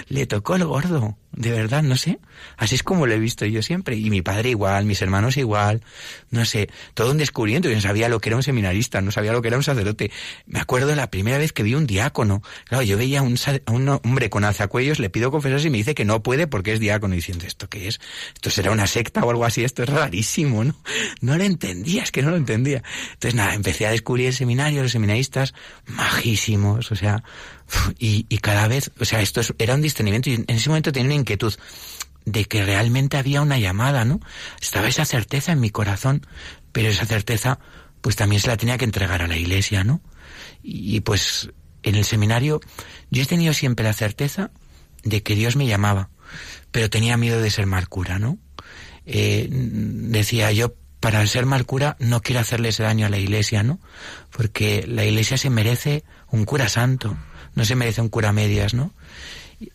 Le tocó el gordo de verdad, no sé. Así es como lo he visto yo siempre. Y mi padre igual, mis hermanos igual. No sé, todo un descubrimiento. Yo no sabía lo que era un seminarista, no sabía lo que era un sacerdote. Me acuerdo de la primera vez que vi un diácono. Claro, yo veía a un, un hombre con alzacuellos, le pido confesarse y me dice que no puede porque es diácono. Diciendo, ¿esto qué es? ¿Esto será una secta o algo así? Esto es rarísimo, ¿no? No lo entendía, es que no lo entendía. Entonces nada, empecé a descubrir el seminario, los seminaristas majísimos, o sea, y, cada vez, o sea, esto era un discernimiento y en ese momento tenía una inquietud de que realmente había una llamada, ¿no? Estaba esa certeza en mi corazón, pero esa certeza pues también se la tenía que entregar a la iglesia, ¿no? Y, pues en el seminario yo he tenido siempre la certeza de que Dios me llamaba, pero tenía miedo de ser mal cura, ¿no? Eh, decía yo, para ser mal cura no quiero hacerle ese daño a la iglesia, ¿no? Porque la iglesia se merece un cura santo, no se merece un cura medias, ¿no?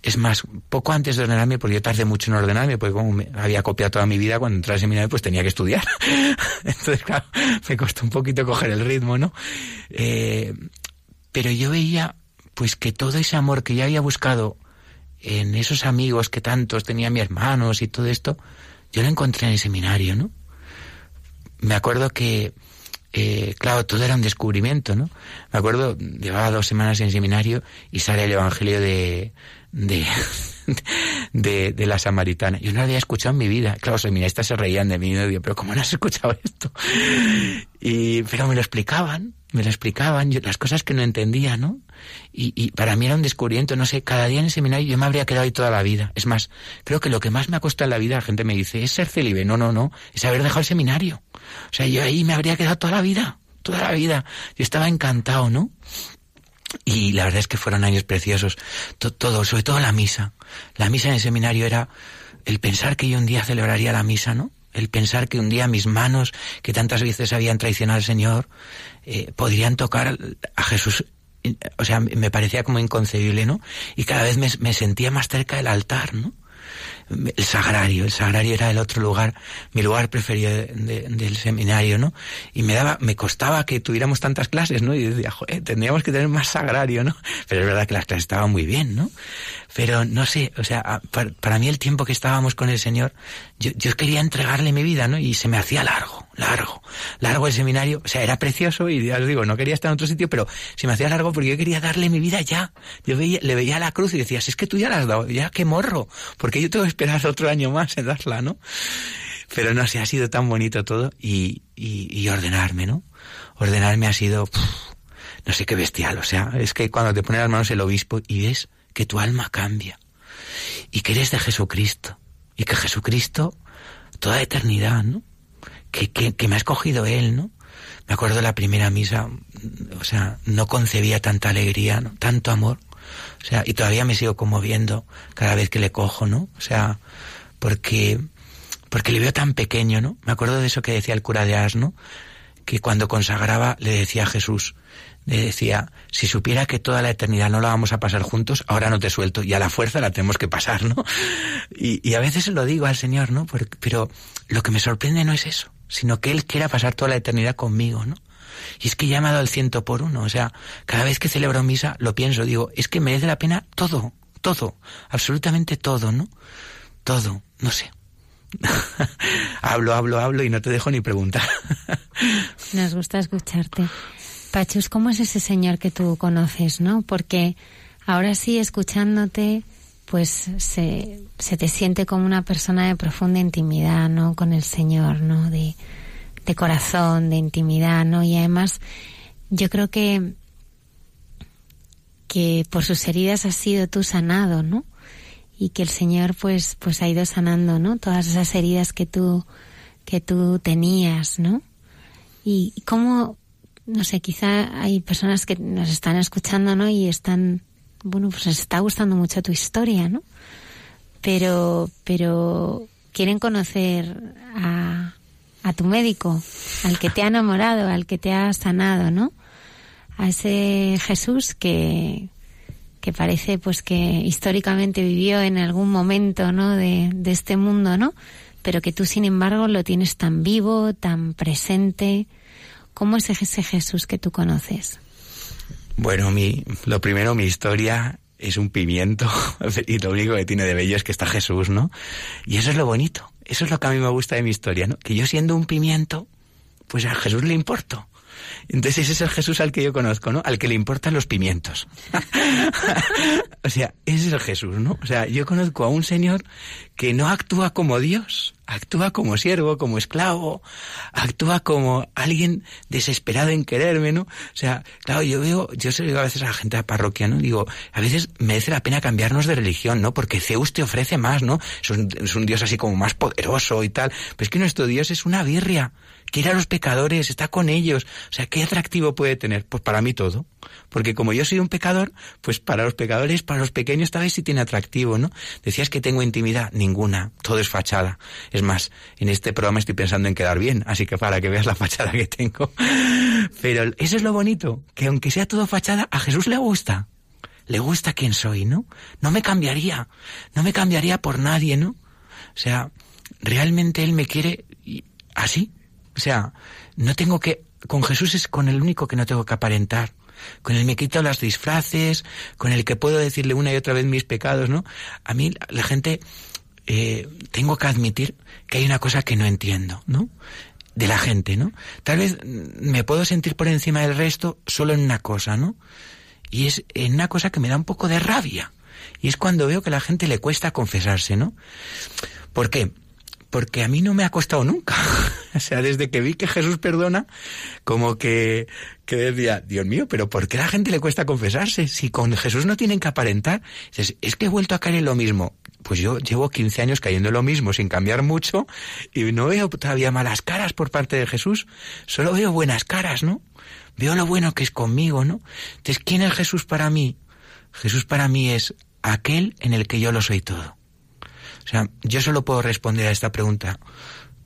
Es más, poco antes de ordenarme, porque yo tardé mucho en ordenarme, porque como me había copiado toda mi vida, cuando entré al seminario pues tenía que estudiar. Entonces, claro, me costó un poquito coger el ritmo, ¿no? Eh, pero yo veía, pues que todo ese amor que yo había buscado en esos amigos que tantos tenía mi hermanos y todo esto, yo lo encontré en el seminario, ¿no? Me acuerdo que, eh, claro, todo era un descubrimiento, ¿no? Me acuerdo, llevaba dos semanas en seminario y sale el Evangelio de, de, de, la samaritana. Yo no lo había escuchado en mi vida. Claro, los seminaristas se reían de mí y pero ¿cómo no has escuchado esto? Y, pero me lo explicaban, me lo explicaban, yo, las cosas que no entendía, ¿no? Y, y, para mí era un descubrimiento, no sé, cada día en el seminario yo me habría quedado ahí toda la vida. Es más, creo que lo que más me ha costado en la vida, la gente me dice, es ser célibe. No, no, no, es haber dejado el seminario. O sea, yo ahí me habría quedado toda la vida, toda la vida. Yo estaba encantado, ¿no? Y la verdad es que fueron años preciosos. Todo, sobre todo la misa. La misa en el seminario era el pensar que yo un día celebraría la misa, ¿no? El pensar que un día mis manos, que tantas veces habían traicionado al Señor, eh, podrían tocar a Jesús. O sea, me parecía como inconcebible, ¿no? Y cada vez me, me sentía más cerca del altar, ¿no? El sagrario, el sagrario era el otro lugar, mi lugar preferido del seminario, ¿no? Y me daba, me costaba que tuviéramos tantas clases, ¿no? Y decía, joder, tendríamos que tener más sagrario, ¿no? Pero es verdad que las clases estaban muy bien, ¿no? Pero no sé, o sea, para, mí el tiempo que estábamos con el Señor, yo, yo quería entregarle mi vida, ¿no? Y se me hacía largo, largo, largo el seminario. O sea, era precioso y ya os digo, no quería estar en otro sitio, pero se me hacía largo porque yo quería darle mi vida ya. Yo veía, le veía la cruz y decía, si es que tú ya la has dado, ya qué morro, porque yo tengo que esperar otro año más en darla, ¿no? Pero no sé, ha sido tan bonito todo y, y, ordenarme, ¿no? Ordenarme ha sido, no sé qué bestial, o sea, es que cuando te pone las manos el obispo y ves que tu alma cambia y que eres de Jesucristo y que Jesucristo toda eternidad, ¿no? Que, que, que me ha escogido Él, ¿no? Me acuerdo de la primera misa, o sea, no concebía tanta alegría, ¿no? tanto amor. O sea, y todavía me sigo conmoviendo cada vez que le cojo, ¿no? O sea, porque, porque le veo tan pequeño, ¿no? Me acuerdo de eso que decía el cura de Asno, que cuando consagraba le decía a Jesús, le decía, si supiera que toda la eternidad no la vamos a pasar juntos, ahora no te suelto y a la fuerza la tenemos que pasar, ¿no? Y, y a veces lo digo al Señor, ¿no? pero lo que me sorprende no es eso, sino que Él quiera pasar toda la eternidad conmigo, ¿no? Y es que ha dado el ciento por uno, o sea, cada vez que celebro misa lo pienso, digo, es que merece la pena todo, todo, absolutamente todo, ¿no? Todo, no sé, hablo, hablo, hablo y no te dejo ni preguntar. Nos gusta escucharte. Pachus, ¿cómo es ese Señor que tú conoces, no? Porque ahora sí, escuchándote, pues se, te siente como una persona de profunda intimidad, ¿no? Con el Señor, ¿no? De, de corazón, de intimidad, ¿no? Y además, yo creo que, que por sus heridas has sido tú sanado, ¿no? Y que el Señor, pues, pues ha ido sanando, ¿no? Todas esas heridas que tú, que tú tenías, ¿no? Y cómo, no sé, quizá hay personas que nos están escuchando, ¿no? Y están, bueno, pues les está gustando mucho tu historia, ¿no? Pero, pero quieren conocer a, a tu médico, al que te ha enamorado, al que te ha sanado, ¿no? A ese Jesús que, que parece pues que históricamente vivió en algún momento, ¿no? De, de este mundo, ¿no? Pero que tú, sin embargo, lo tienes tan vivo, tan presente, ¿Cómo es ese Jesús que tú conoces? Bueno, mi, lo primero, mi historia es un pimiento y lo único que tiene de bello es que está Jesús, ¿no? Y eso es lo bonito, eso es lo que a mí me gusta de mi historia, ¿no? Que yo siendo un pimiento, pues a Jesús le importo. Entonces ese es el Jesús al que yo conozco, ¿no? Al que le importan los pimientos. o sea, ese es el Jesús, ¿no? O sea, yo conozco a un Señor que no actúa como Dios, actúa como siervo, como esclavo, actúa como alguien desesperado en quererme, ¿no? O sea, claro, yo veo, yo se lo digo a veces a la gente de la parroquia, ¿no? Digo, a veces merece la pena cambiarnos de religión, ¿no? Porque Zeus te ofrece más, ¿no? Es un, es un Dios así como más poderoso y tal. Pero es que nuestro Dios es una birria quiere a los pecadores, está con ellos. O sea, ¿qué atractivo puede tener? Pues para mí todo. Porque como yo soy un pecador, pues para los pecadores, para los pequeños, tal vez sí tiene atractivo, ¿no? Decías que tengo intimidad. Ninguna. Todo es fachada. Es más, en este programa estoy pensando en quedar bien, así que para que veas la fachada que tengo. Pero eso es lo bonito, que aunque sea todo fachada, a Jesús le gusta. Le gusta quién soy, ¿no? No me cambiaría. No me cambiaría por nadie, ¿no? O sea, realmente Él me quiere así, o sea, no tengo que, con Jesús es con el único que no tengo que aparentar. Con el me quito las disfraces, con el que puedo decirle una y otra vez mis pecados, ¿no? A mí la gente, eh, tengo que admitir que hay una cosa que no entiendo, ¿no? De la gente, ¿no? Tal vez me puedo sentir por encima del resto solo en una cosa, ¿no? Y es en una cosa que me da un poco de rabia. Y es cuando veo que a la gente le cuesta confesarse, ¿no? ¿Por qué? Porque a mí no me ha costado nunca. o sea, desde que vi que Jesús perdona, como que, que decía, Dios mío, pero ¿por qué a la gente le cuesta confesarse? Si con Jesús no tienen que aparentar. Dices, es que he vuelto a caer en lo mismo. Pues yo llevo 15 años cayendo en lo mismo, sin cambiar mucho, y no veo todavía malas caras por parte de Jesús. Solo veo buenas caras, ¿no? Veo lo bueno que es conmigo, ¿no? Entonces, ¿quién es Jesús para mí? Jesús para mí es aquel en el que yo lo soy todo. O sea, yo solo puedo responder a esta pregunta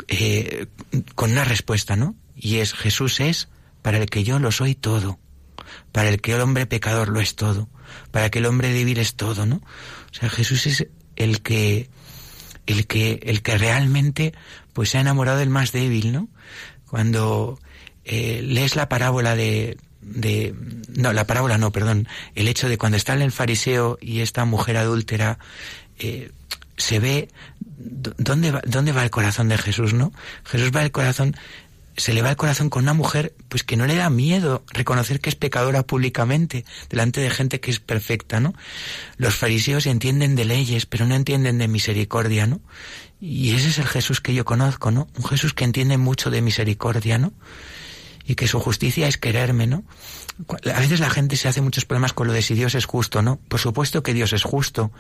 eh, con una respuesta, ¿no? Y es Jesús es para el que yo lo soy todo, para el que el hombre pecador lo es todo, para que el hombre débil es todo, ¿no? O sea, Jesús es el que el que el que realmente pues se ha enamorado del más débil, ¿no? Cuando eh, lees la parábola de, de no la parábola no perdón el hecho de cuando está el fariseo y esta mujer adúltera eh, se ve dónde va, dónde va el corazón de Jesús, ¿no? Jesús va el corazón, se le va el corazón con una mujer pues que no le da miedo reconocer que es pecadora públicamente delante de gente que es perfecta, ¿no? Los fariseos entienden de leyes, pero no entienden de misericordia, ¿no? Y ese es el Jesús que yo conozco, ¿no? Un Jesús que entiende mucho de misericordia, ¿no? Y que su justicia es quererme, ¿no? a veces la gente se hace muchos problemas con lo de si Dios es justo, ¿no? Por supuesto que Dios es justo,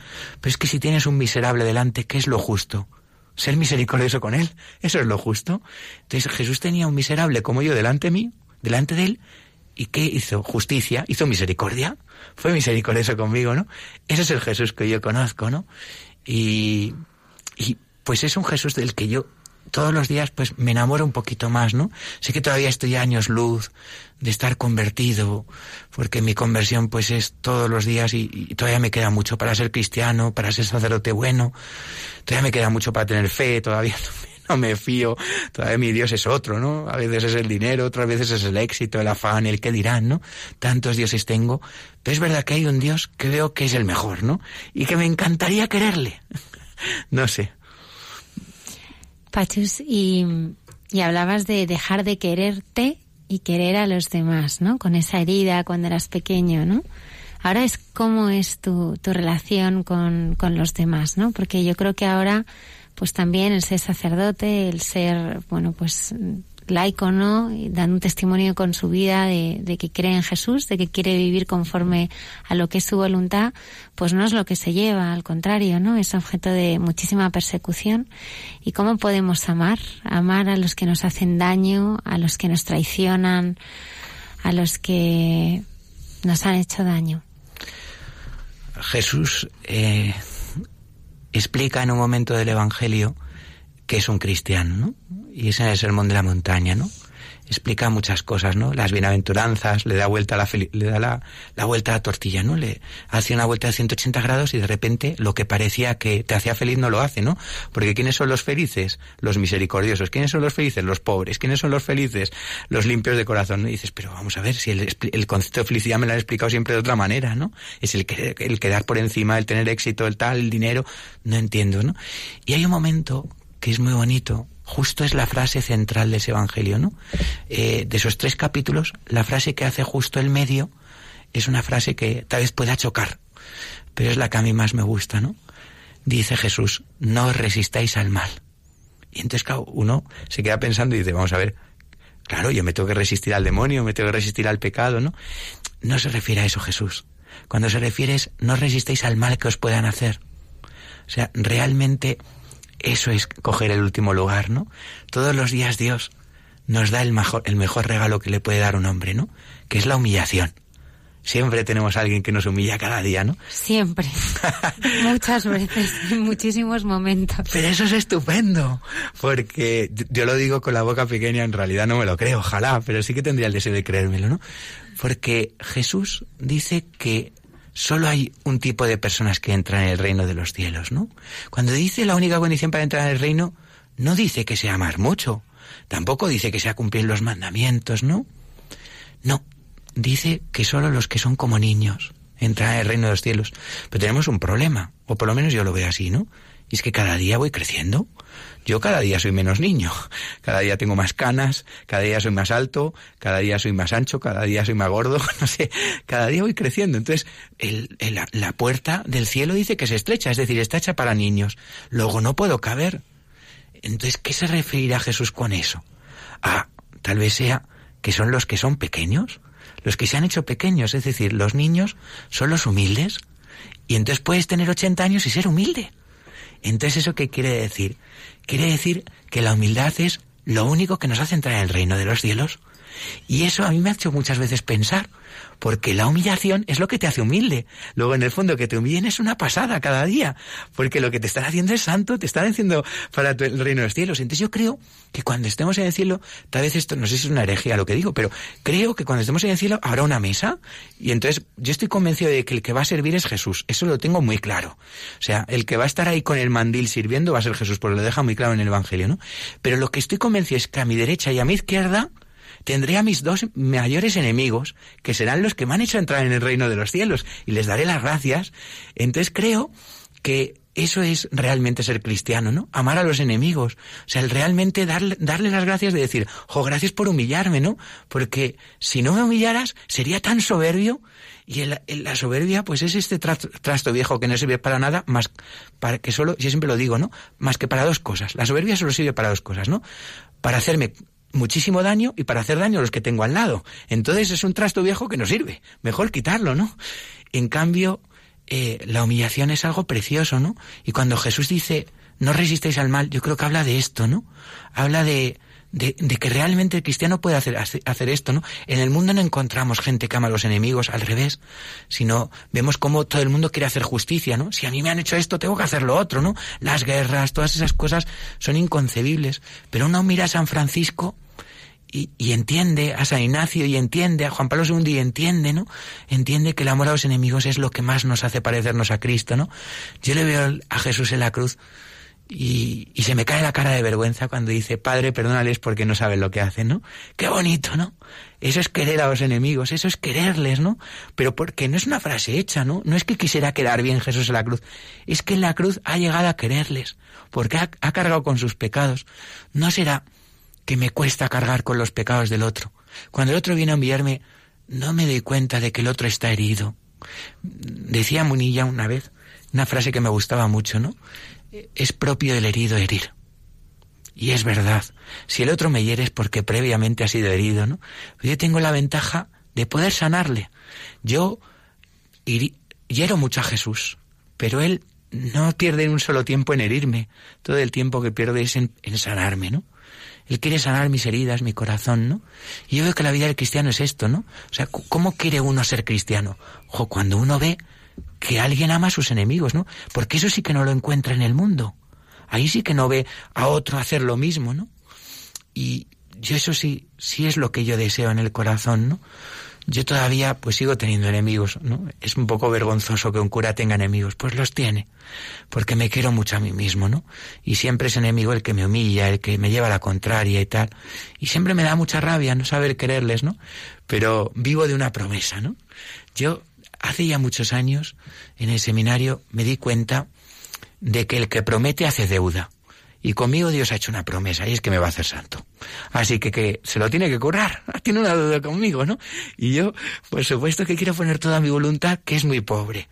pero es que si tienes un miserable delante, ¿qué es lo justo? Ser misericordioso con él, eso es lo justo. Entonces Jesús tenía un miserable como yo delante de mí, delante de él, ¿y qué hizo? Justicia, hizo misericordia, fue misericordioso conmigo, ¿no? Ese es el Jesús que yo conozco, ¿no? Y, y pues es un Jesús del que yo todos los días pues me enamoro un poquito más, ¿no? Sé que todavía estoy años luz de estar convertido, porque mi conversión pues es todos los días y, todavía me queda mucho para ser cristiano, para ser sacerdote bueno, todavía me queda mucho para tener fe, todavía no me, fío, todavía mi Dios es otro, ¿no? A veces es el dinero, otras veces es el éxito, el afán, el que dirán, ¿no? Tantos dioses tengo, pero es verdad que hay un Dios que veo que es el mejor, ¿no? Y que me encantaría quererle. no sé. Pachus, y, y hablabas de dejar de quererte y querer a los demás, ¿no? Con esa herida cuando eras pequeño, ¿no? Ahora es cómo es tu, tu relación con, con los demás, ¿no? Porque yo creo que ahora, pues también el ser sacerdote, el ser, bueno, pues laico, ¿no? dando un testimonio con su vida de, que cree en Jesús, de que quiere vivir conforme a lo que es su voluntad, pues no es lo que se lleva, al contrario, ¿no? Es objeto de muchísima persecución. ¿Y cómo podemos amar? Amar a los que nos hacen daño, a los que nos traicionan, a los que nos han hecho daño. Jesús eh, explica en un momento del Evangelio que es un cristiano, ¿no? Y ese es el sermón de la montaña, ¿no? Explica muchas cosas, ¿no? Las bienaventuranzas, le da vuelta la le da la, la, vuelta a la tortilla, ¿no? Le hace una vuelta de 180 grados y de repente lo que parecía que te hacía feliz no lo hace, ¿no? Porque ¿quiénes son los felices? Los misericordiosos. ¿Quiénes son los felices? Los pobres. ¿Quiénes son los felices? Los limpios de corazón, dices, pero vamos a ver, si el, el concepto de felicidad me lo han explicado siempre de otra manera, ¿no? Es el, que, el quedar por encima, el tener éxito, el tal, el dinero. No entiendo, ¿no? Y hay un momento que es muy bonito, justo es la frase central de ese Evangelio, ¿no? Eh, de esos tres capítulos, la frase que hace justo el medio es una frase que tal vez pueda chocar, pero es la que a mí más me gusta, ¿no? Dice Jesús, no resistáis al mal. Y entonces, uno se queda pensando y dice, vamos a ver, claro, yo me tengo que resistir al demonio, me tengo que resistir al pecado, ¿no? No se refiere a eso Jesús. Cuando se refiere es, no resistáis al mal que os puedan hacer. O sea, realmente eso es coger el último lugar, ¿no? Todos los días Dios nos da el mejor, el mejor regalo que le puede dar un hombre, ¿no? Que es la humillación. Siempre tenemos a alguien que nos humilla cada día, ¿no? Siempre. Muchas veces, en muchísimos momentos. Pero eso es estupendo, porque yo lo digo con la boca pequeña, en realidad no me lo creo, ojalá, pero sí que tendría el deseo de creérmelo, ¿no? Porque Jesús dice que solo hay un tipo de personas que entran en el reino de los cielos, ¿no? Cuando dice la única condición para entrar en el reino, no dice que sea amar mucho, tampoco dice que sea cumplir los mandamientos, ¿no? No, dice que solo los que son como niños entran en el reino de los cielos. Pero tenemos un problema, o por lo menos yo lo veo así, ¿no? Y es que cada día voy creciendo. Yo cada día soy menos niño, cada día tengo más canas, cada día soy más alto, cada día soy más ancho, cada día soy más gordo, no sé, cada día voy creciendo. Entonces, el, la puerta del cielo dice que se estrecha, es decir, está hecha para niños. Luego no puedo caber. Entonces, ¿qué se referirá Jesús con eso? Ah, tal vez sea que son los que son pequeños, los que se han hecho pequeños, es decir, los niños son los humildes. Y entonces puedes tener 80 años y ser humilde. Entonces, ¿eso qué quiere decir? Quiere decir que la humildad es lo único que nos hace entrar en el reino de los cielos. Y eso a mí me ha hecho muchas veces pensar, porque la humillación es lo que te hace humilde. Luego, en el fondo, que te humillen es una pasada cada día, porque lo que te están haciendo es santo, te están haciendo para el reino de los cielos. Entonces yo creo que cuando estemos en el cielo, tal vez esto, no sé si es una herejía lo que digo, pero creo que cuando estemos en el cielo habrá una mesa, y entonces yo estoy convencido de que el que va a servir es Jesús. Eso lo tengo muy claro. O sea, el que va a estar ahí con el mandil sirviendo va a ser Jesús, porque lo deja muy claro en el Evangelio, ¿no? Pero lo que estoy convencido es que a mi derecha y a mi izquierda, tendré a mis dos mayores enemigos, que serán los que me han hecho entrar en el reino de los cielos, y les daré las gracias. Entonces creo que eso es realmente ser cristiano, ¿no? Amar a los enemigos. O sea, el realmente darle, darle las gracias de decir, jo, gracias por humillarme, ¿no? Porque si no me humillaras, sería tan soberbio. Y la soberbia, pues es este trasto, viejo que no sirve para nada, más para que solo, yo siempre lo digo, ¿no? Más que para dos cosas. La soberbia solo sirve para dos cosas, ¿no? Para hacerme muchísimo daño y para hacer daño a los que tengo al lado. Entonces es un trasto viejo que no sirve. Mejor quitarlo, ¿no? En cambio, eh, la humillación es algo precioso, ¿no? Y cuando Jesús dice, no resistéis al mal, yo creo que habla de esto, ¿no? Habla de, de, que realmente el cristiano puede hacer, hacer esto, ¿no? En el mundo no encontramos gente que ama a los enemigos, al revés, sino vemos cómo todo el mundo quiere hacer justicia, ¿no? Si a mí me han hecho esto, tengo que hacer lo otro, ¿no? Las guerras, todas esas cosas son inconcebibles. Pero uno mira a San Francisco y, entiende a San Ignacio y entiende a Juan Pablo II y entiende, ¿no? Entiende que el amor a los enemigos es lo que más nos hace parecernos a Cristo, ¿no? Yo le veo a Jesús en la cruz Y, se me cae la cara de vergüenza cuando dice, Padre, perdónales porque no saben lo que hacen, ¿no? Qué bonito, ¿no? Eso es querer a los enemigos, eso es quererles, ¿no? Pero porque no es una frase hecha, ¿no? No es que quisiera quedar bien Jesús en la cruz, es que en la cruz ha llegado a quererles, porque ha cargado con sus pecados. No será que me cuesta cargar con los pecados del otro. Cuando el otro viene a enviarme, no me doy cuenta de que el otro está herido. Decía Munilla una vez, una frase que me gustaba mucho, ¿no? Es propio del herido herir. Y es verdad. Si el otro me hiere es porque previamente ha sido herido, ¿no? Pero yo tengo la ventaja de poder sanarle. Yo hiero mucho a Jesús, pero él no pierde un solo tiempo en herirme. Todo el tiempo que pierde es en, en sanarme, ¿no? Él quiere sanar mis heridas, mi corazón, ¿no? Y yo veo que la vida del cristiano es esto, ¿no? O sea, ¿cómo quiere uno ser cristiano? Ojo, cuando uno ve que alguien ama a sus enemigos, ¿no? Porque eso sí que no lo encuentra en el mundo. Ahí sí que no ve a otro hacer lo mismo, ¿no? Y yo eso sí, sí es lo que yo deseo en el corazón, ¿no? Yo todavía pues sigo teniendo enemigos, ¿no? Es un poco vergonzoso que un cura tenga enemigos, pues los tiene, porque me quiero mucho a mí mismo, ¿no? Y siempre es enemigo el que me humilla, el que me lleva a la contraria y tal. Y siempre me da mucha rabia no saber quererles, ¿no? Pero vivo de una promesa, ¿no? Yo hace ya muchos años en el seminario me di cuenta de que el que promete hace deuda. Y conmigo Dios ha hecho una promesa y es que me va a hacer santo. Así que, que se lo tiene que curar. Tiene una duda conmigo, ¿no? Y yo, por supuesto que quiero poner toda mi voluntad, que es muy pobre.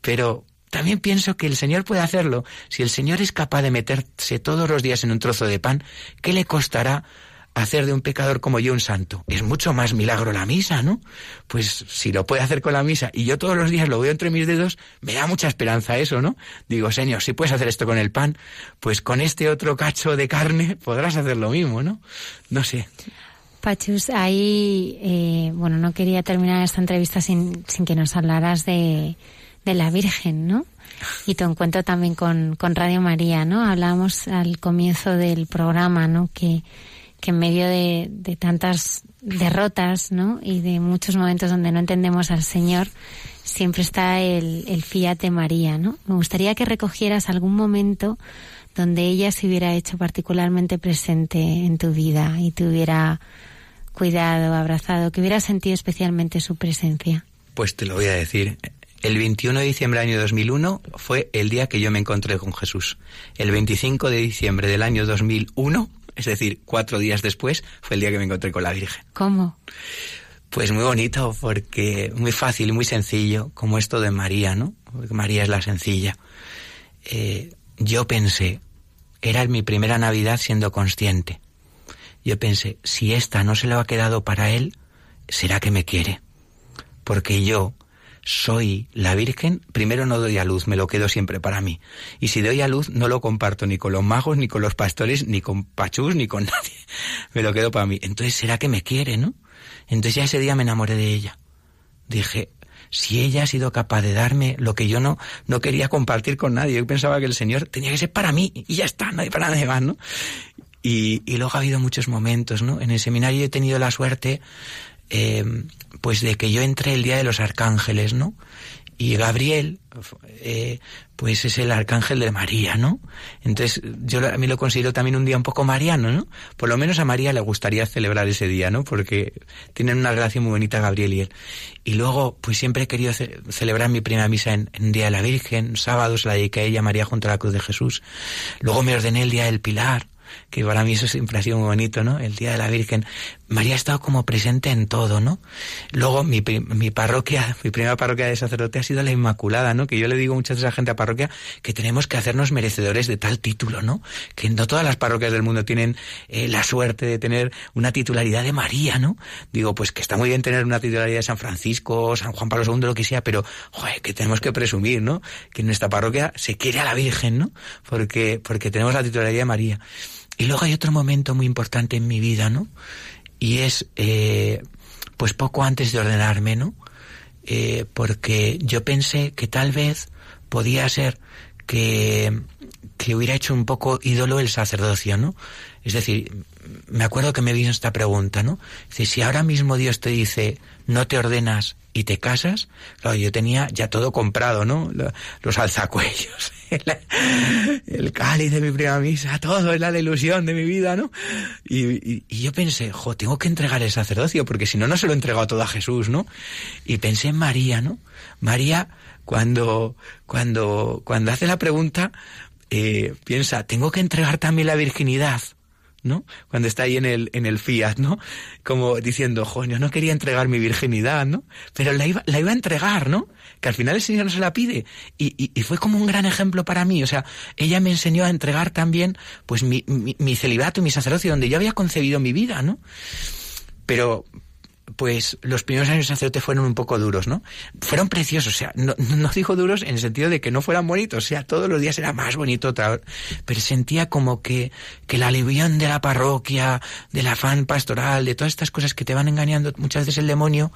Pero también pienso que el Señor puede hacerlo. Si el Señor es capaz de meterse todos los días en un trozo de pan, ¿qué le costará hacer de un pecador como yo un santo. Es mucho más milagro la misa, ¿no? Pues si lo puede hacer con la misa y yo todos los días lo veo entre mis dedos, me da mucha esperanza eso, ¿no? Digo, Señor, si puedes hacer esto con el pan, pues con este otro cacho de carne podrás hacer lo mismo, ¿no? No sé. Pachus, ahí, eh, bueno, no quería terminar esta entrevista sin, sin que nos hablaras de, de la Virgen, ¿no? Y tu encuentro también con, con Radio María, ¿no? Hablábamos al comienzo del programa, ¿no? Que, que en medio de, tantas derrotas, ¿no? Y de muchos momentos donde no entendemos al Señor, siempre está el, el fiat de María, ¿no? Me gustaría que recogieras algún momento donde ella se hubiera hecho particularmente presente en tu vida y te hubiera cuidado, abrazado, que hubiera sentido especialmente su presencia. Pues te lo voy a decir. El 21 de diciembre del año 2001 fue el día que yo me encontré con Jesús. El 25 de diciembre del año 2001 es decir, cuatro días después fue el día que me encontré con la Virgen. ¿Cómo? Pues muy bonito, porque muy fácil y muy sencillo, como esto de María, ¿no? Porque María es la sencilla. Eh, yo pensé, era mi primera Navidad siendo consciente. Yo pensé, si esta no se lo ha quedado para él, será que me quiere. Porque yo, soy la Virgen, primero no doy a luz, me lo quedo siempre para mí. Y si doy a luz, no lo comparto ni con los magos, ni con los pastores, ni con Pachús, ni con nadie. Me lo quedo para mí. Entonces, ¿será que me quiere, no? Entonces ya ese día me enamoré de ella. Dije, si ella ha sido capaz de darme lo que yo no, no quería compartir con nadie, yo pensaba que el Señor tenía que ser para mí y ya está, no hay para nadie más, ¿no? Y, y luego ha habido muchos momentos, ¿no? En el seminario he tenido la suerte eh, pues de que yo entré el día de los arcángeles, ¿no? Y Gabriel, eh, pues es el arcángel de María, ¿no? Entonces, yo a mí lo considero también un día un poco mariano, ¿no? Por lo menos a María le gustaría celebrar ese día, ¿no? Porque tienen una relación muy bonita Gabriel y él. Y luego, pues siempre he querido celebrar mi primera misa en, en, Día de la Virgen, sábados la dediqué a ella, María junto a la cruz de Jesús. Luego me ordené el Día del Pilar, que para mí eso siempre ha sido muy bonito, ¿no? El Día de la Virgen. María ha estado como presente en todo, ¿no? Luego mi, mi parroquia, mi primera parroquia de sacerdote ha sido la Inmaculada, ¿no? Que yo le digo muchas veces a gente a parroquia que tenemos que hacernos merecedores de tal título, ¿no? Que no todas las parroquias del mundo tienen eh, la suerte de tener una titularidad de María, ¿no? Digo, pues que está muy bien tener una titularidad de San Francisco, San Juan Pablo II, lo que sea, pero, joder, que tenemos que presumir, ¿no? Que en nuestra parroquia se quiere a la Virgen, ¿no? Porque, porque tenemos la titularidad de María. Y luego hay otro momento muy importante en mi vida, ¿no? Y es, eh, pues poco antes de ordenarme, ¿no? Eh, porque yo pensé que tal vez podía ser que, que hubiera hecho un poco ídolo el sacerdocio, ¿no? Es decir, me acuerdo que me vino esta pregunta, ¿no? Dice, si ahora mismo Dios te dice, no te ordenas y te casas, claro, yo tenía ya todo comprado, ¿no? Los alzacuellos, el, cáliz de mi primera misa, todo es la ilusión de mi vida, ¿no? Y, y, yo pensé, jo, tengo que entregar el sacerdocio, porque si no, no se lo he entregado todo a Jesús, ¿no? Y pensé en María, ¿no? María, cuando, cuando, cuando hace la pregunta, eh, piensa, tengo que entregar también la virginidad. ¿No? Cuando está ahí en el, en el Fiat, ¿no? Como diciendo, joño, no quería entregar mi virginidad, ¿no? Pero la iba, la iba a entregar, ¿no? Que al final el Señor no se la pide. Y, y, y, fue como un gran ejemplo para mí. O sea, ella me enseñó a entregar también, pues, mi, mi, mi celibato, mi sacerdocio, donde yo había concebido mi vida, ¿no? Pero, pues los primeros años de sacerdote fueron un poco duros, ¿no? Fueron preciosos, o sea, no, no digo duros en el sentido de que no fueran bonitos, o sea, todos los días era más bonito pero sentía como que, que la alivión de la parroquia, del afán pastoral, de todas estas cosas que te van engañando muchas veces el demonio,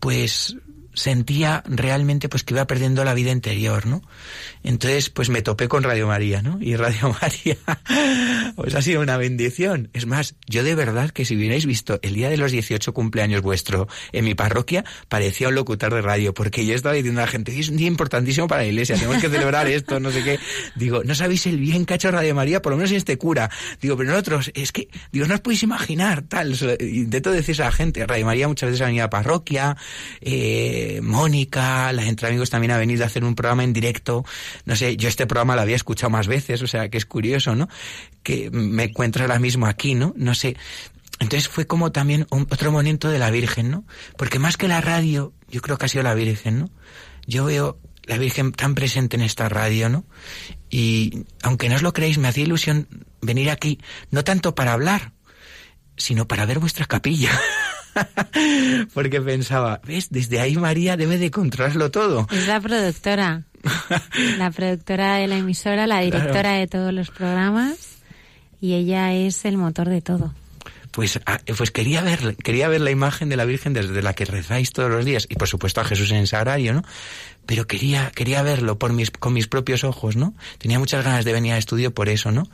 pues sentía realmente pues que iba perdiendo la vida interior, ¿no? Entonces, pues me topé con Radio María, ¿no? Y Radio María, pues ha sido una bendición. Es más, yo de verdad que si hubierais visto el día de los 18 cumpleaños vuestro en mi parroquia, parecía un locutor de radio, porque yo estaba diciendo a la gente, es un día importantísimo para la iglesia, tenemos que celebrar esto, no sé qué. Digo, no sabéis el bien que ha hecho Radio María, por lo menos en este cura. Digo, pero nosotros, es que, digo, no os podéis imaginar, tal. Intento decir a la gente, Radio María muchas veces ha venido a parroquia, eh, Mónica, la Entre Amigos también ha venido a hacer un programa en directo. No sé, yo este programa lo había escuchado más veces, o sea, que es curioso, ¿no? Que me encuentro ahora mismo aquí, ¿no? No sé. Entonces fue como también otro momento de la Virgen, ¿no? Porque más que la radio, yo creo que ha sido la Virgen, ¿no? Yo veo la Virgen tan presente en esta radio, ¿no? Y aunque no os lo creéis, me hacía ilusión venir aquí, no tanto para hablar, sino para ver vuestra capilla. Porque pensaba, ¿ves? Desde ahí María debe de controlarlo todo. Es la productora. la productora de la emisora, la directora de todos los programas y ella es el motor de todo. Pues, ah, pues quería ver, quería ver la imagen de la Virgen desde la que rezáis todos los días y por supuesto a Jesús en el sagrario, ¿no? Pero quería, quería verlo por mis, con mis propios ojos, ¿no? Tenía muchas ganas de venir al estudio por eso, ¿no?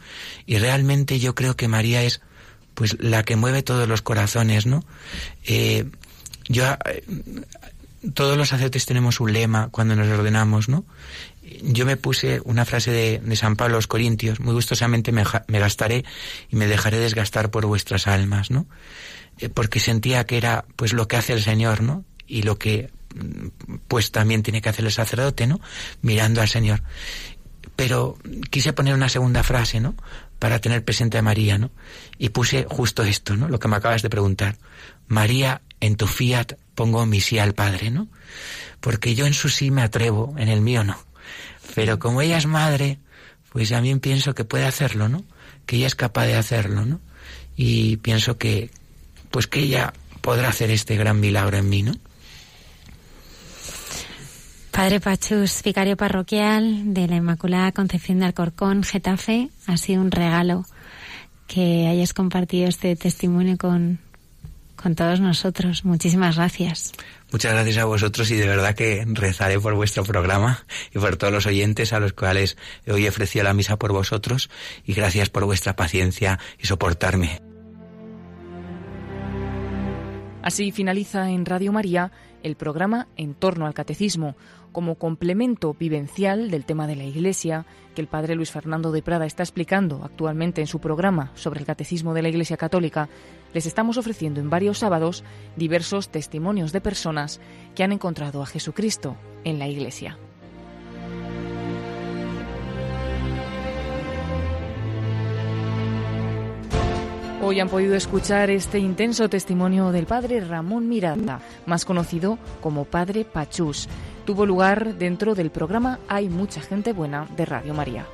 Y realmente yo creo que María es pues la que mueve todos los corazones, ¿no? Eh, yo, eh, todos los sacerdotes tenemos un lema cuando nos ordenamos, ¿no? Yo me puse una frase de, San Pablo a los Corintios, muy gustosamente me, gastaré y me dejaré desgastar por vuestras almas, ¿no? Eh, porque sentía que era pues lo que hace el Señor, ¿no? Y lo que pues también tiene que hacer el sacerdote, ¿no? Mirando al Señor. Pero quise poner una segunda frase, ¿no? Para tener presente a María, ¿no? Y puse justo esto, ¿no? Lo que me acabas de preguntar. María, en tu fiat pongo mi sí al Padre, ¿no? Porque yo en su sí me atrevo, en el mío no. Pero como ella es madre, pues también pienso que puede hacerlo, ¿no? Que ella es capaz de hacerlo, ¿no? Y pienso que, pues que ella podrá hacer este gran milagro en mí, ¿no? Padre Pachus, vicario parroquial de la Inmaculada Concepción de Alcorcón, Getafe, ha sido un regalo que hayas compartido este testimonio con, con todos nosotros. Muchísimas gracias. Muchas gracias a vosotros y de verdad que rezaré por vuestro programa y por todos los oyentes a los cuales hoy he ofrecido la misa por vosotros y gracias por vuestra paciencia y soportarme. Así finaliza en Radio María el programa En torno al Catecismo, como complemento vivencial del tema de la Iglesia que el padre Luis Fernando de Prada está explicando actualmente en su programa sobre el Catecismo de la Iglesia Católica, les estamos ofreciendo en varios sábados diversos testimonios de personas que han encontrado a Jesucristo en la Iglesia. Hoy han podido escuchar este intenso testimonio del padre Ramón Miranda, más conocido como Padre Pachús tuvo lugar dentro del programa Hay mucha gente buena de Radio María.